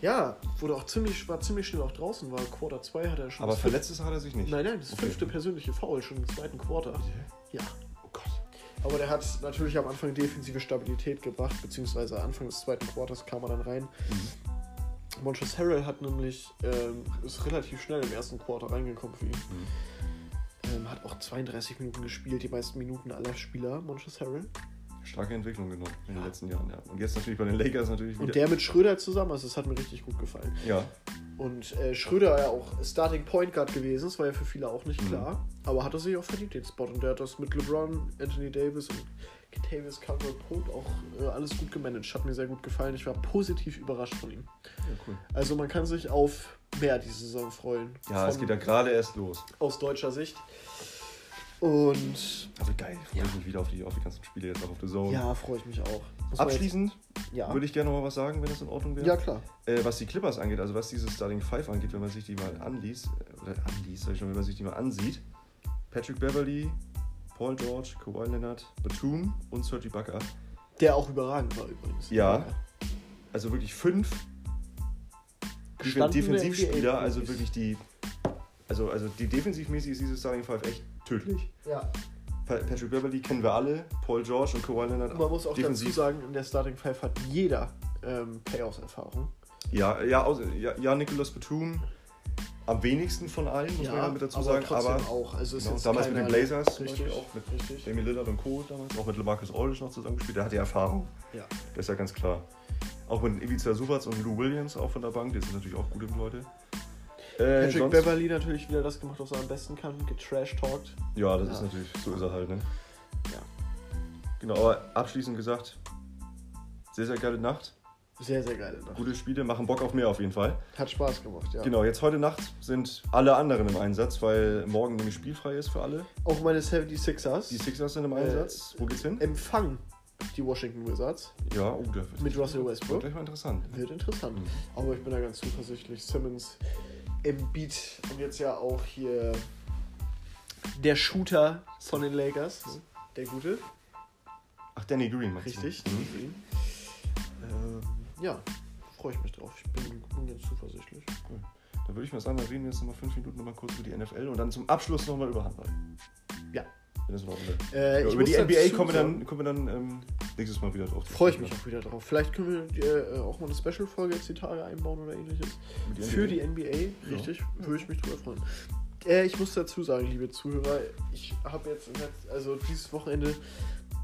Ja, wurde auch ziemlich, war ziemlich schnell auch draußen, war Quarter 2 hat er schon. Aber das verletzt ist, hat er sich nicht. Nein, nein, das Okay. fünfte persönliche Foul schon im zweiten Quarter. Ja. Aber der hat natürlich am Anfang defensive Stabilität gebracht, beziehungsweise Anfang des zweiten Quarters kam er dann rein. Mhm. Montrezl Harrell hat nämlich, ähm, ist relativ schnell im ersten Quarter reingekommen für ihn. Mhm. Ähm, hat auch 32 Minuten gespielt, die meisten Minuten aller Spieler, Montrezl Harrell. Starke Entwicklung genommen in den letzten Jahren, ja. Und jetzt natürlich bei den Lakers natürlich wieder. Und der mit Schröder zusammen, also das hat mir richtig gut gefallen. ja, Und äh, Schröder ja auch Starting Point Guard gewesen, das war ja für viele auch nicht Mhm. klar. Aber hat er sich auch verdient, den Spot. Und der hat das mit LeBron, Anthony Davis und Kentavious Caldwell Pope auch äh, alles gut gemanagt. Hat mir sehr gut gefallen. Ich war positiv überrascht von ihm. ja, cool. Also man kann sich auf mehr diese Saison freuen. Ja, es geht ja gerade erst los. aus deutscher Sicht. Und Also geil, freue ich mich wieder auf die, auf die ganzen Spiele jetzt auch auf der Zone. ja, freue ich mich auch. Man Abschließend ja. würde ich gerne noch mal was sagen, wenn das in Ordnung wäre. ja, klar. Äh, was die Clippers angeht, also was diese Starting Five angeht, wenn man sich die mal anliest, äh, oder anliest, sag ich schon, wenn man sich die mal ansieht, Patrick Beverly, Paul George, Kawhi Leonard, Batum und Serge Ibaka. Der auch überragend war übrigens. Ja. Also wirklich fünf Defensivspieler, also wirklich die. Also, also die defensivmäßig ist diese Starting Five echt tödlich. Ja. Pa- Patrick Beverly kennen wir alle, Paul George und Kawhi Leonard. Man muss auch defensiv. dazu sagen, in der Starting Five hat jeder ähm, Playoffs-Erfahrung. Ja, ja, ja, ja, Nicholas Batum am wenigsten von allen, muss man ja mit dazu sagen. trotzdem Aber auch. Also ist genau, jetzt damals mit den Blazers zum Richtig, Beispiel auch mit richtig. Damian Lillard und Co. damals, auch mit LaMarcus Aldridge noch zusammengespielt, der hat die Erfahrung. Ja. Das ist ja ganz klar. Auch mit Ivica Subac und Lou Williams auch von der Bank. Die sind natürlich auch gute Leute. Äh, Patrick sonst- Beverly natürlich wieder das gemacht, was er am besten kann. Getrash-talkt. Ja, das Ja. ist natürlich, so ist er halt, ne? Ja. Genau, aber abschließend gesagt, sehr, sehr geile Nacht. Sehr, sehr geile Nacht. Gute Spiele, machen Bock auf mehr auf jeden Fall. Hat Spaß gemacht, ja. Genau, jetzt heute Nacht sind alle anderen im Einsatz, weil morgen nämlich spielfrei ist für alle. Auch meine 76ers Die Sixers sind im Äh, Einsatz. Wo geht's hin? empfangen die Washington Wizards. Ja, oh, wird Mit Russell wird Westbrook. gleich mal interessant. Wird interessant. Mhm. Aber ich bin da ganz zuversichtlich. Simmons, Embiid und jetzt ja auch hier der Shooter von den Lakers. Der Gute. Ach, Danny Green, meinst Richtig. du? Mhm. Ähm, ja, freue ich mich drauf. Ich bin, bin ganz zuversichtlich. Dann würde ich mal sagen, dann reden wir jetzt nochmal fünf Minuten nochmal kurz über die NFL und dann zum Abschluss nochmal über Handball. Ja. Wenn das in Ordnung ist. Äh, Ja, über die NBA kommen wir dann, kommen wir dann ähm, nächstes Mal wieder drauf. Freue ich mich auch wieder drauf. Vielleicht können wir äh, auch mal eine Special-Folge jetzt die Tage einbauen oder ähnliches. Die Für die NBA, richtig, würde ich mich drüber freuen. Äh, ich muss dazu sagen, liebe Zuhörer, ich habe jetzt, also dieses Wochenende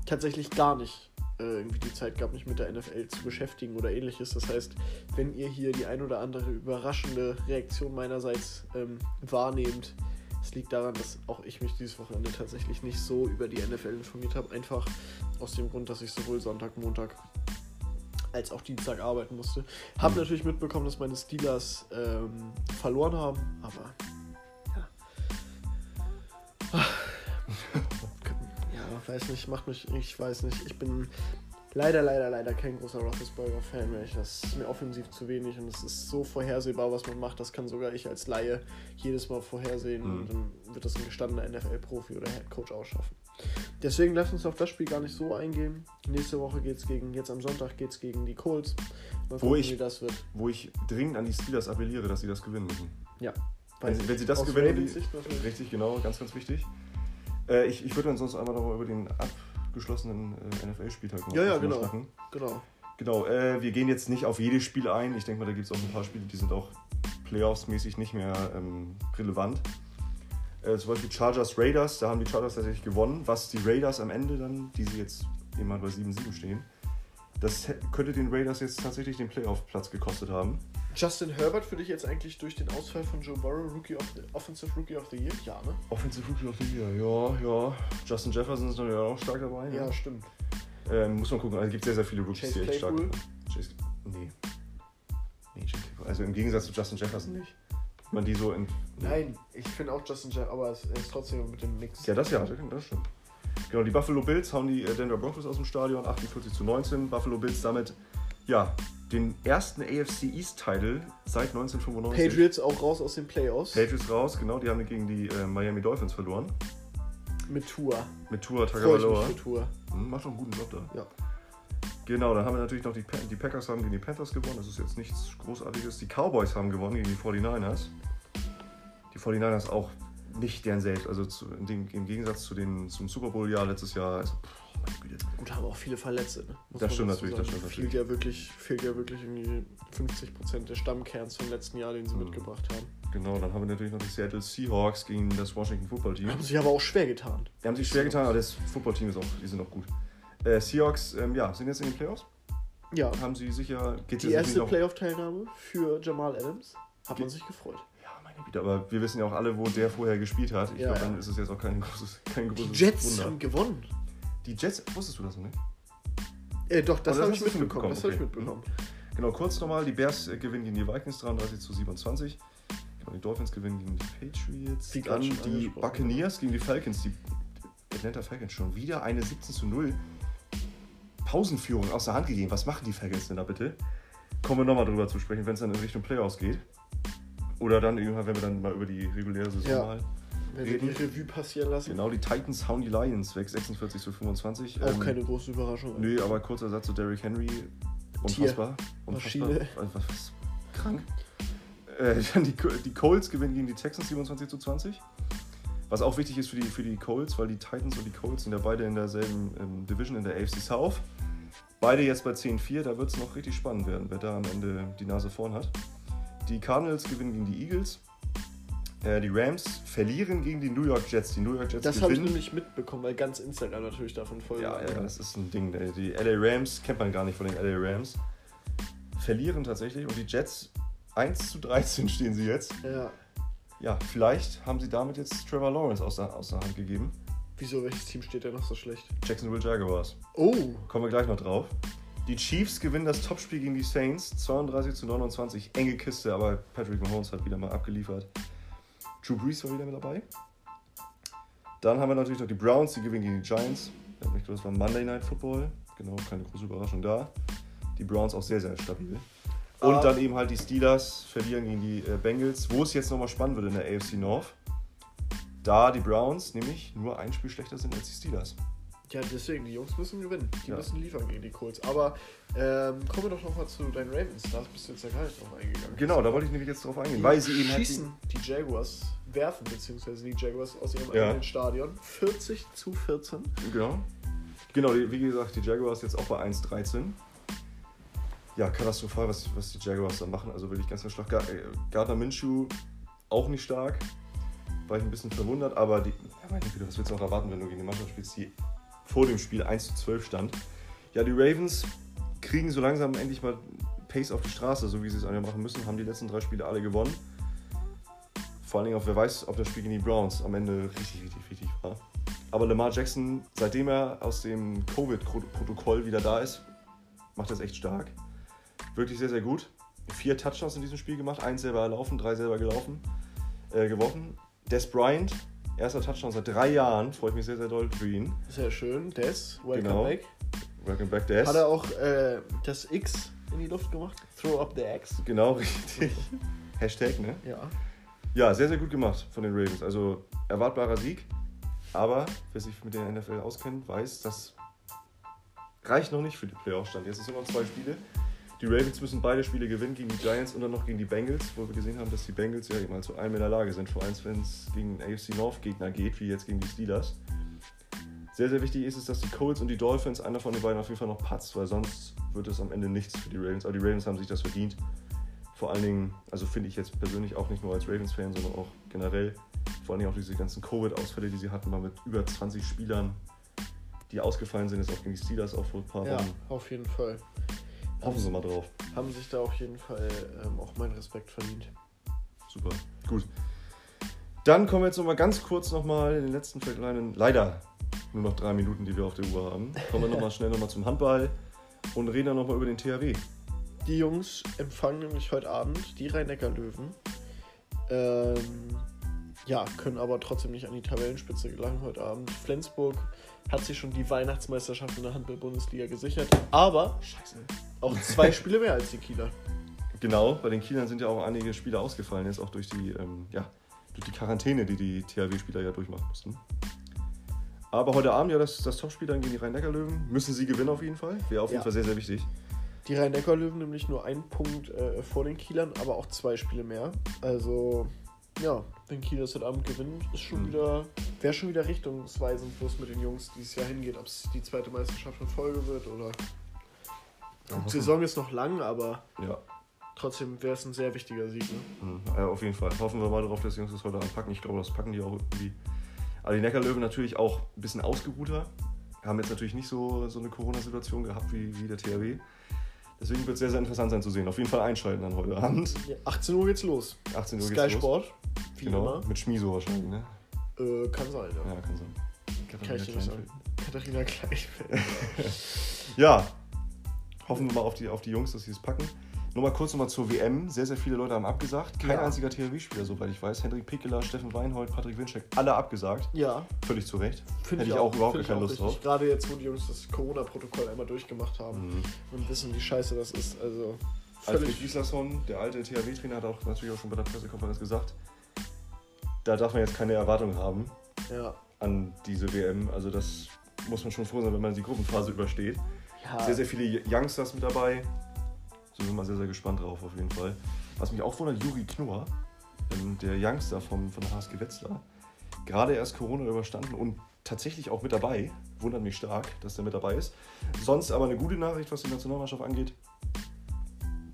tatsächlich gar nicht äh, irgendwie die Zeit gehabt, mich mit der NFL zu beschäftigen oder ähnliches. Das heißt, wenn ihr hier die ein oder andere überraschende Reaktion meinerseits ähm, wahrnehmt, es liegt daran, dass auch ich mich dieses Wochenende tatsächlich nicht so über die NFL informiert habe. Einfach aus dem Grund, dass ich sowohl Sonntag, Montag als auch Dienstag arbeiten musste. Hab Mhm. natürlich mitbekommen, dass meine Steelers ähm, verloren haben, aber ja. ja, weiß nicht, macht mich, ich weiß nicht. Ich bin leider, leider, leider kein großer Roethlisberger-Fan mehr. Ich- Das ist mir offensiv zu wenig und es ist so vorhersehbar, was man macht. Das kann sogar ich als Laie jedes Mal vorhersehen Mhm. und dann wird das ein gestandener NFL-Profi oder Headcoach ausschaffen. Deswegen lasst uns auf das Spiel gar nicht so eingehen. Nächste Woche geht's gegen, jetzt am Sonntag geht's gegen die Colts. Mal Wo gucken, ich- wie das wird. Wo ich dringend an die Steelers appelliere, dass sie das gewinnen müssen. Ja. Wenn sie, wenn sie das Aus gewinnen, die, richtig, genau, ganz, ganz wichtig. Äh, ich, ich würde dann sonst einmal nochmal über den abgeschlossenen äh, NFL-Spieltag noch Ja, ja, genau. schnacken. Genau. Genau, äh, wir gehen jetzt nicht auf jedes Spiel ein. Ich denke mal, da gibt es auch ein paar Spiele, die sind auch Playoffs-mäßig nicht mehr ähm, relevant. Äh, zum Beispiel Chargers Raiders, da haben die Chargers tatsächlich gewonnen. Was die Raiders am Ende dann, die sie jetzt immer bei 7-7 stehen, das könnte den Raiders jetzt tatsächlich den Playoff-Platz gekostet haben. Justin Herbert für dich jetzt eigentlich durch den Ausfall von Joe Burrow Rookie of the, Offensive Rookie of the Year? Ja, ne? Offensive Rookie of the Year, ja, ja. Justin Jefferson ist natürlich auch stark dabei. Ja, ne? stimmt. Ähm, muss man gucken, also es gibt sehr, sehr viele Rookies, Chase die echt stark sind. Chase, nee. Nee, Chase Claypool. Also im Gegensatz zu Justin Jefferson nicht. Man die so in. Nein, ich finde auch Justin Jeff, aber er ist trotzdem mit dem Mix. Ja, das ja, das stimmt. Genau, die Buffalo Bills hauen die äh, Denver Broncos aus dem Stadion, 48 zu 19. Buffalo Bills damit, ja, den ersten AFC East-Title seit 1995. Patriots auch raus aus den Playoffs. Patriots raus, genau, die haben gegen die äh, Miami Dolphins verloren. Mit Tour. Mit mich Tagovailoa. für Tour. Hm, Macht doch einen guten Job da. Ja. Genau, dann haben wir natürlich noch die, die Packers haben gegen die Panthers gewonnen. Das ist jetzt nichts Großartiges. Die Cowboys haben gewonnen gegen die 49ers. Die 49ers auch nicht deren selbst. Also zu, dem, im Gegensatz zu den, zum Super Bowl-Jahr letztes Jahr. Also, pff, meine Güte. Gut, haben auch viele Verletzte. Ne? Das stimmt natürlich, das stimmt Fehlt ja wirklich, fehlt ja wirklich irgendwie 50% des Stammkerns vom letzten Jahr, den sie Mhm. mitgebracht haben. Genau, dann haben wir natürlich noch die Seattle Seahawks gegen das Washington Football Team. Haben sich aber auch schwer getan. Die haben sich schwer getan, aber das Football-Team ist auch, die sind auch gut. Äh, Seahawks, ähm, ja, sind jetzt in den Playoffs. Ja. Haben sie sicher. Die erste Playoff-Teilnahme für Jamal Adams. Hat man sich gefreut. Aber wir wissen ja auch alle, wo der vorher gespielt hat. Ich Ja, glaube, dann ist es jetzt auch kein großes, kein Die großes Jets Wunder. haben gewonnen. Die Jets, wusstest du das noch nicht? Äh, doch, das Oh, das habe ich mitbekommen. Das habe ich okay. mitbekommen. Genau, kurz nochmal, die Bears äh, gewinnen gegen die Vikings 33 zu 27. Genau, die Dolphins gewinnen gegen die Patriots. Wie Dann die. Buccaneers gegen die Falcons. Die Atlanta Falcons schon wieder eine 17 zu 0 Pausenführung aus der Hand gegeben. Was machen die Falcons denn da bitte? Kommen wir nochmal drüber zu sprechen, wenn es dann in Richtung Playoffs geht. Oder dann irgendwann, wenn wir dann mal über die reguläre Saison Ja. mal. Wenn wir die. Revue passieren lassen. Genau, die Titans hauen die Lions weg, 46 zu 25. Auch Ähm, keine große Überraschung. Nö, aber kurzer Satz zu Derrick Henry. Unfassbar. Unfassbar. Maschine. Was, krank. Äh, dann die, die Colts gewinnen gegen die Texans 27 zu 20. Was auch wichtig ist für die, für die Colts, weil die Titans und die Colts sind ja beide in derselben ähm, Division in der AFC South. Beide jetzt bei 10-4, da wird es noch richtig spannend werden, wer da am Ende die Nase vorn hat. Die Cardinals gewinnen gegen die Eagles. Äh, die Rams verlieren gegen die New York Jets. Die New York Jets Das habe ich nämlich mitbekommen, weil ganz Instagram natürlich davon voll Ja, ja, das ist ein Ding. Die LA Rams kennt man gar nicht von den LA Rams. verlieren tatsächlich und die Jets 1 zu 13 stehen sie jetzt. Ja. Ja, vielleicht haben sie damit jetzt Trevor Lawrence aus der, aus der Hand gegeben. Wieso, welches Team steht denn noch so schlecht? Jacksonville Jaguars. Oh. Kommen wir gleich noch drauf. Die Chiefs gewinnen das Topspiel gegen die Saints 32 zu 29. Enge Kiste, aber Patrick Mahomes hat wieder mal abgeliefert. Drew Brees war wieder mit dabei. Dann haben wir natürlich noch die Browns, die gewinnen gegen die Giants. Ich glaube, das war Monday Night Football. Genau, keine große Überraschung da. Die Browns auch sehr, sehr stabil. Und Ah. dann eben halt die Steelers verlieren gegen die äh, Bengals, wo es jetzt nochmal spannend wird in der AFC North. Da die Browns nämlich nur ein Spiel schlechter sind als die Steelers. Ja, deswegen, die Jungs müssen gewinnen. Die Ja. müssen liefern gegen die Colts. Aber ähm, kommen wir doch nochmal zu deinen Ravens. Da bist du jetzt ja gar nicht drauf eingegangen. Genau, da wollte ich nämlich jetzt drauf eingehen. Die Weil sie eben halt schießen die Jaguars, werfen beziehungsweise die Jaguars aus ihrem Ja. eigenen Stadion. 40 zu 14. Die, genau. Genau, die, wie gesagt, die Jaguars jetzt auch bei 1,13. Ja, katastrophal, was, was die Jaguars da machen. Also wirklich ganz. Gar- äh, Gardner Minshew auch nicht stark. War ich ein bisschen verwundert, aber die, ja, meine Güte, was willst du auch erwarten, wenn du gegen eine Mannschaft spielst, die vor dem Spiel 1 zu 12 stand. Ja, die Ravens kriegen so langsam endlich mal Pace auf die Straße, so wie sie es eigentlich machen müssen, haben die letzten drei Spiele alle gewonnen. Vor allen Dingen auch, wer weiß, ob das Spiel gegen die Browns am Ende richtig, richtig, richtig war. Aber Lamar Jackson, seitdem er aus dem Covid-Protokoll wieder da ist, macht das echt stark. Wirklich sehr, sehr gut. Vier Touchdowns in diesem Spiel gemacht, eins selber erlaufen, drei selber gelaufen, äh, geworfen. Des Bryant, erster Touchdown seit drei Jahren, freue ich mich sehr, sehr doll für ihn. Sehr schön. Des, welcome Genau. back. Welcome back, Des. Hat er auch äh, das X in die Luft gemacht? Throw up the X. Genau, richtig. Hashtag, ne? Ja. Ja, sehr, sehr gut gemacht von den Ravens. Also erwartbarer Sieg. Aber wer sich mit der NFL auskennt, weiß, das reicht noch nicht für die Playoff-Stand. Jetzt sind noch zwei Spiele. Die Ravens müssen beide Spiele gewinnen gegen die Giants und dann noch gegen die Bengals, wo wir gesehen haben, dass die Bengals ja halt zu allem in der Lage sind. Vor allem, wenn es gegen einen AFC North-Gegner geht, wie jetzt gegen die Steelers. Sehr, sehr wichtig ist es, dass die Colts und die Dolphins, einer von den beiden auf jeden Fall noch patzt, weil sonst wird es am Ende nichts für die Ravens. Aber die Ravens haben sich das verdient. Vor allen Dingen, also finde ich jetzt persönlich auch nicht nur als Ravens-Fan, sondern auch generell, vor allen Dingen auch diese ganzen Covid-Ausfälle, die sie hatten, mal mit über 20 Spielern, die ausgefallen sind, jetzt auch gegen die Steelers auch vor ein paar Ja, Wochen. auf jeden Fall. Hoffen Sie mal drauf. Haben sich da auf jeden Fall ähm, auch meinen Respekt verdient. Super. Gut. Dann kommen wir jetzt nochmal ganz kurz nochmal in den letzten kleinen, leider nur noch drei Minuten, die wir auf der Uhr haben. Kommen wir nochmal schnell nochmal zum Handball und reden dann nochmal über den THW. Die Jungs empfangen nämlich heute Abend die Rhein-Neckar-Löwen. Ähm, ja, können aber trotzdem nicht an die Tabellenspitze gelangen heute Abend. Flensburg hat sich schon die Weihnachtsmeisterschaft in der Handball-Bundesliga gesichert, aber Scheiße. auch zwei Spiele mehr als die Kieler. Genau, bei den Kielern sind ja auch einige Spieler ausgefallen, jetzt auch durch die, ähm, ja, durch die Quarantäne, die die THW-Spieler ja durchmachen mussten. Aber heute Abend ja das, das Topspiel dann gegen die Rhein-Neckar-Löwen. Müssen sie gewinnen auf jeden Fall. Wäre auf jeden Ja. Fall sehr, sehr wichtig. Die Rhein-Neckar-Löwen nämlich nur einen Punkt äh, vor den Kielern, aber auch zwei Spiele mehr. Also, ja, wenn Kiel das heute Abend gewinnt, ist schon Mhm. wieder, wäre schon wieder richtungsweisend, wo es mit den Jungs dieses Jahr hingeht. Ob es die zweite Meisterschaft in Folge wird oder. Die Saison ist noch lang, aber Ja, trotzdem wäre es ein sehr wichtiger Sieg. Ne? mhm. ja, auf jeden Fall. Hoffen wir mal darauf, dass die Jungs das heute anpacken. Ich glaube, das packen die auch irgendwie. Aber die Neckarlöwen natürlich auch ein bisschen ausgeruhter. Haben jetzt natürlich nicht so, so eine Corona-Situation gehabt wie, wie der THW. Deswegen wird es sehr, sehr interessant sein zu sehen. Auf jeden Fall einschalten dann heute Abend. Ja, 18 Uhr geht's los. 18 Uhr Sky geht's los. Sport, wie Genau, mit Schmiso wahrscheinlich, ne? immer. Äh, kann sein, ja. Ja, kann sein. Kann ich nicht sagen. Katharina Kleinfeld. Ja, hoffen wir mal auf die, auf die Jungs, dass sie es packen. Nur mal kurz nochmal zur WM. Sehr, sehr viele Leute haben abgesagt. Kein Ja. einziger THW-Spieler, soweit ich weiß. Hendrik Pickeler, Steffen Weinhold, Patrick Winczek, alle abgesagt. ja, Völlig zu Recht. finde Hätte ich auch überhaupt find keine auch Lust richtig. drauf. Gerade jetzt, wo die Jungs das Corona-Protokoll einmal durchgemacht haben. Mhm. und wissen, wie scheiße das ist. Also Alfred. Gislason, der alte THW-Trainer, hat auch natürlich auch schon bei der Pressekonferenz gesagt, da darf man jetzt keine Erwartungen haben Ja. an diese WM. Also das muss man schon froh sein, wenn man die Gruppenphase übersteht. ja. Sehr, sehr viele Youngsters mit dabei. So sind wir sehr, sehr gespannt drauf auf jeden Fall. Was mich auch wundert, Juri Knorr, ähm, der Youngster vom, von der HSG Wetzlar, gerade erst Corona überstanden und tatsächlich auch mit dabei. Wundert mich stark, dass der mit dabei ist. Sonst aber eine gute Nachricht, was die Nationalmannschaft angeht.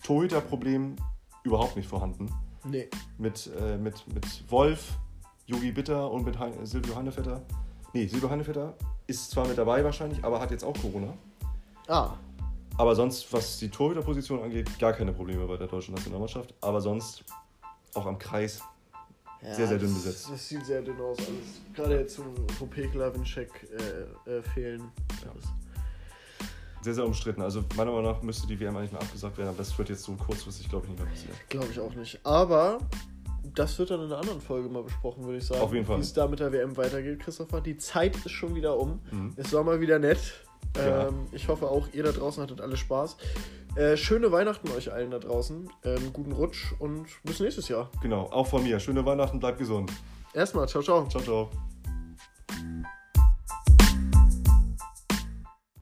Torhüter-Problem überhaupt nicht vorhanden. Nee. Mit, äh, mit, mit Wolf, Yogi Bitter und mit hein Silvio Hannevetter. Nee, Silvio Hannevetter ist zwar mit dabei wahrscheinlich, aber hat jetzt auch Corona. Ah. Aber sonst, was die Torhüterposition angeht, gar keine Probleme bei der deutschen Nationalmannschaft. Aber sonst auch am Kreis Ja, sehr, sehr dünn das- besetzt. Das sieht sehr dünn aus. Alles. Gerade jetzt, wo Pekela, Winczek äh, äh, fehlen. Ja. Sehr, sehr umstritten. Also meiner Meinung nach müsste die WM eigentlich mal abgesagt werden, aber das wird jetzt so kurzfristig, glaube ich, nicht mehr passieren. Glaube ich auch nicht. Aber das wird dann in einer anderen Folge mal besprochen, würde ich sagen. Auf jeden Fall. Wie es da mit der WM weitergeht, Christopher. Die Zeit ist schon wieder um. Mhm. Es war mal wieder nett. Ähm, ich hoffe auch, ihr da draußen hattet alle Spaß. Äh, schöne Weihnachten euch allen da draußen. Ähm, guten Rutsch und bis nächstes Jahr. Genau, auch von mir. Schöne Weihnachten, bleibt gesund. Erstmal, ciao, ciao. Ciao, ciao.